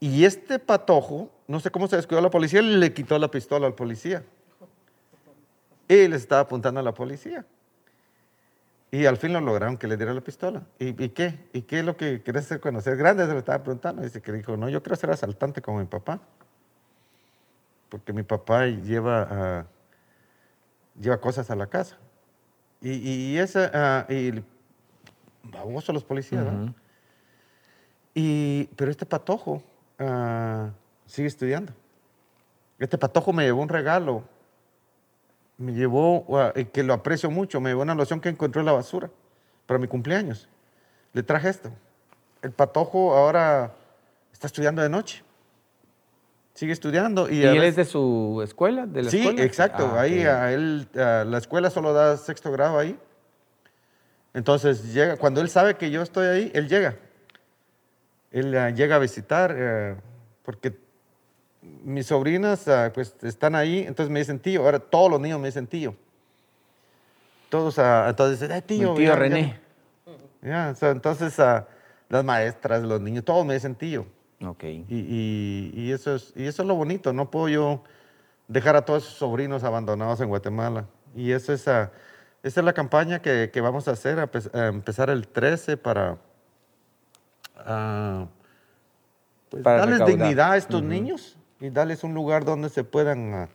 Y este patojo, no sé cómo se descuidó la policía, le quitó la pistola al policía. Y les estaba apuntando a la policía. Y al fin lo lograron que le diera la pistola. ¿Y, qué? ¿Y qué es lo que quieres hacer cuando seas grande? Se lo estaba preguntando. Dice que dijo, no, yo quiero ser asaltante como mi papá. Porque mi papá lleva, ah, lleva cosas a la casa. Y, y esa, ah, y baboso los policías. Y, pero este patojo ah, sigue estudiando. Este patojo me llevó un regalo. Me llevó, que lo aprecio mucho, me llevó una loción que encontró en la basura para mi cumpleaños. Le traje esto. El patojo ahora está estudiando de noche. Sigue estudiando. Y, ¿Y él veces- es de su escuela? ¿De la sí, escuela? exacto. Ah, ahí ok. a él, a la escuela solo da sexto grado ahí. Entonces llega, cuando él sabe que yo estoy ahí, él llega. Él ah, llega a visitar, eh, porque mis sobrinas ah, pues están ahí, entonces me dicen tío. Ahora todos los niños me dicen tío. Todos, ah, entonces "Ay, tío. El tío ya- ya- René. ya, o sea, entonces ah, las maestras, los niños, todos me dicen tío. Ok. Y, y- y eso es, y eso es lo bonito, no puedo yo dejar a todos esos sobrinos abandonados en Guatemala. Y eso es, esa es la campaña que, que vamos a hacer, a, pe- a empezar el 13 para, ah, pues, Para darles recaudar. dignidad a estos niños y darles un lugar donde se puedan ah,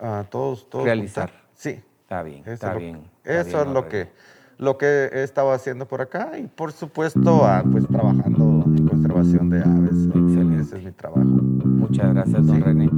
ah, todos, todos Realizar. juntar. Sí. Está bien, Eso está es lo- bien. está Eso bien, es lo que, lo que he estado haciendo por acá y por supuesto ah, pues trabajando en conservación de aves. Excelente. Ese es mi trabajo. Muchas gracias, don Sí. René.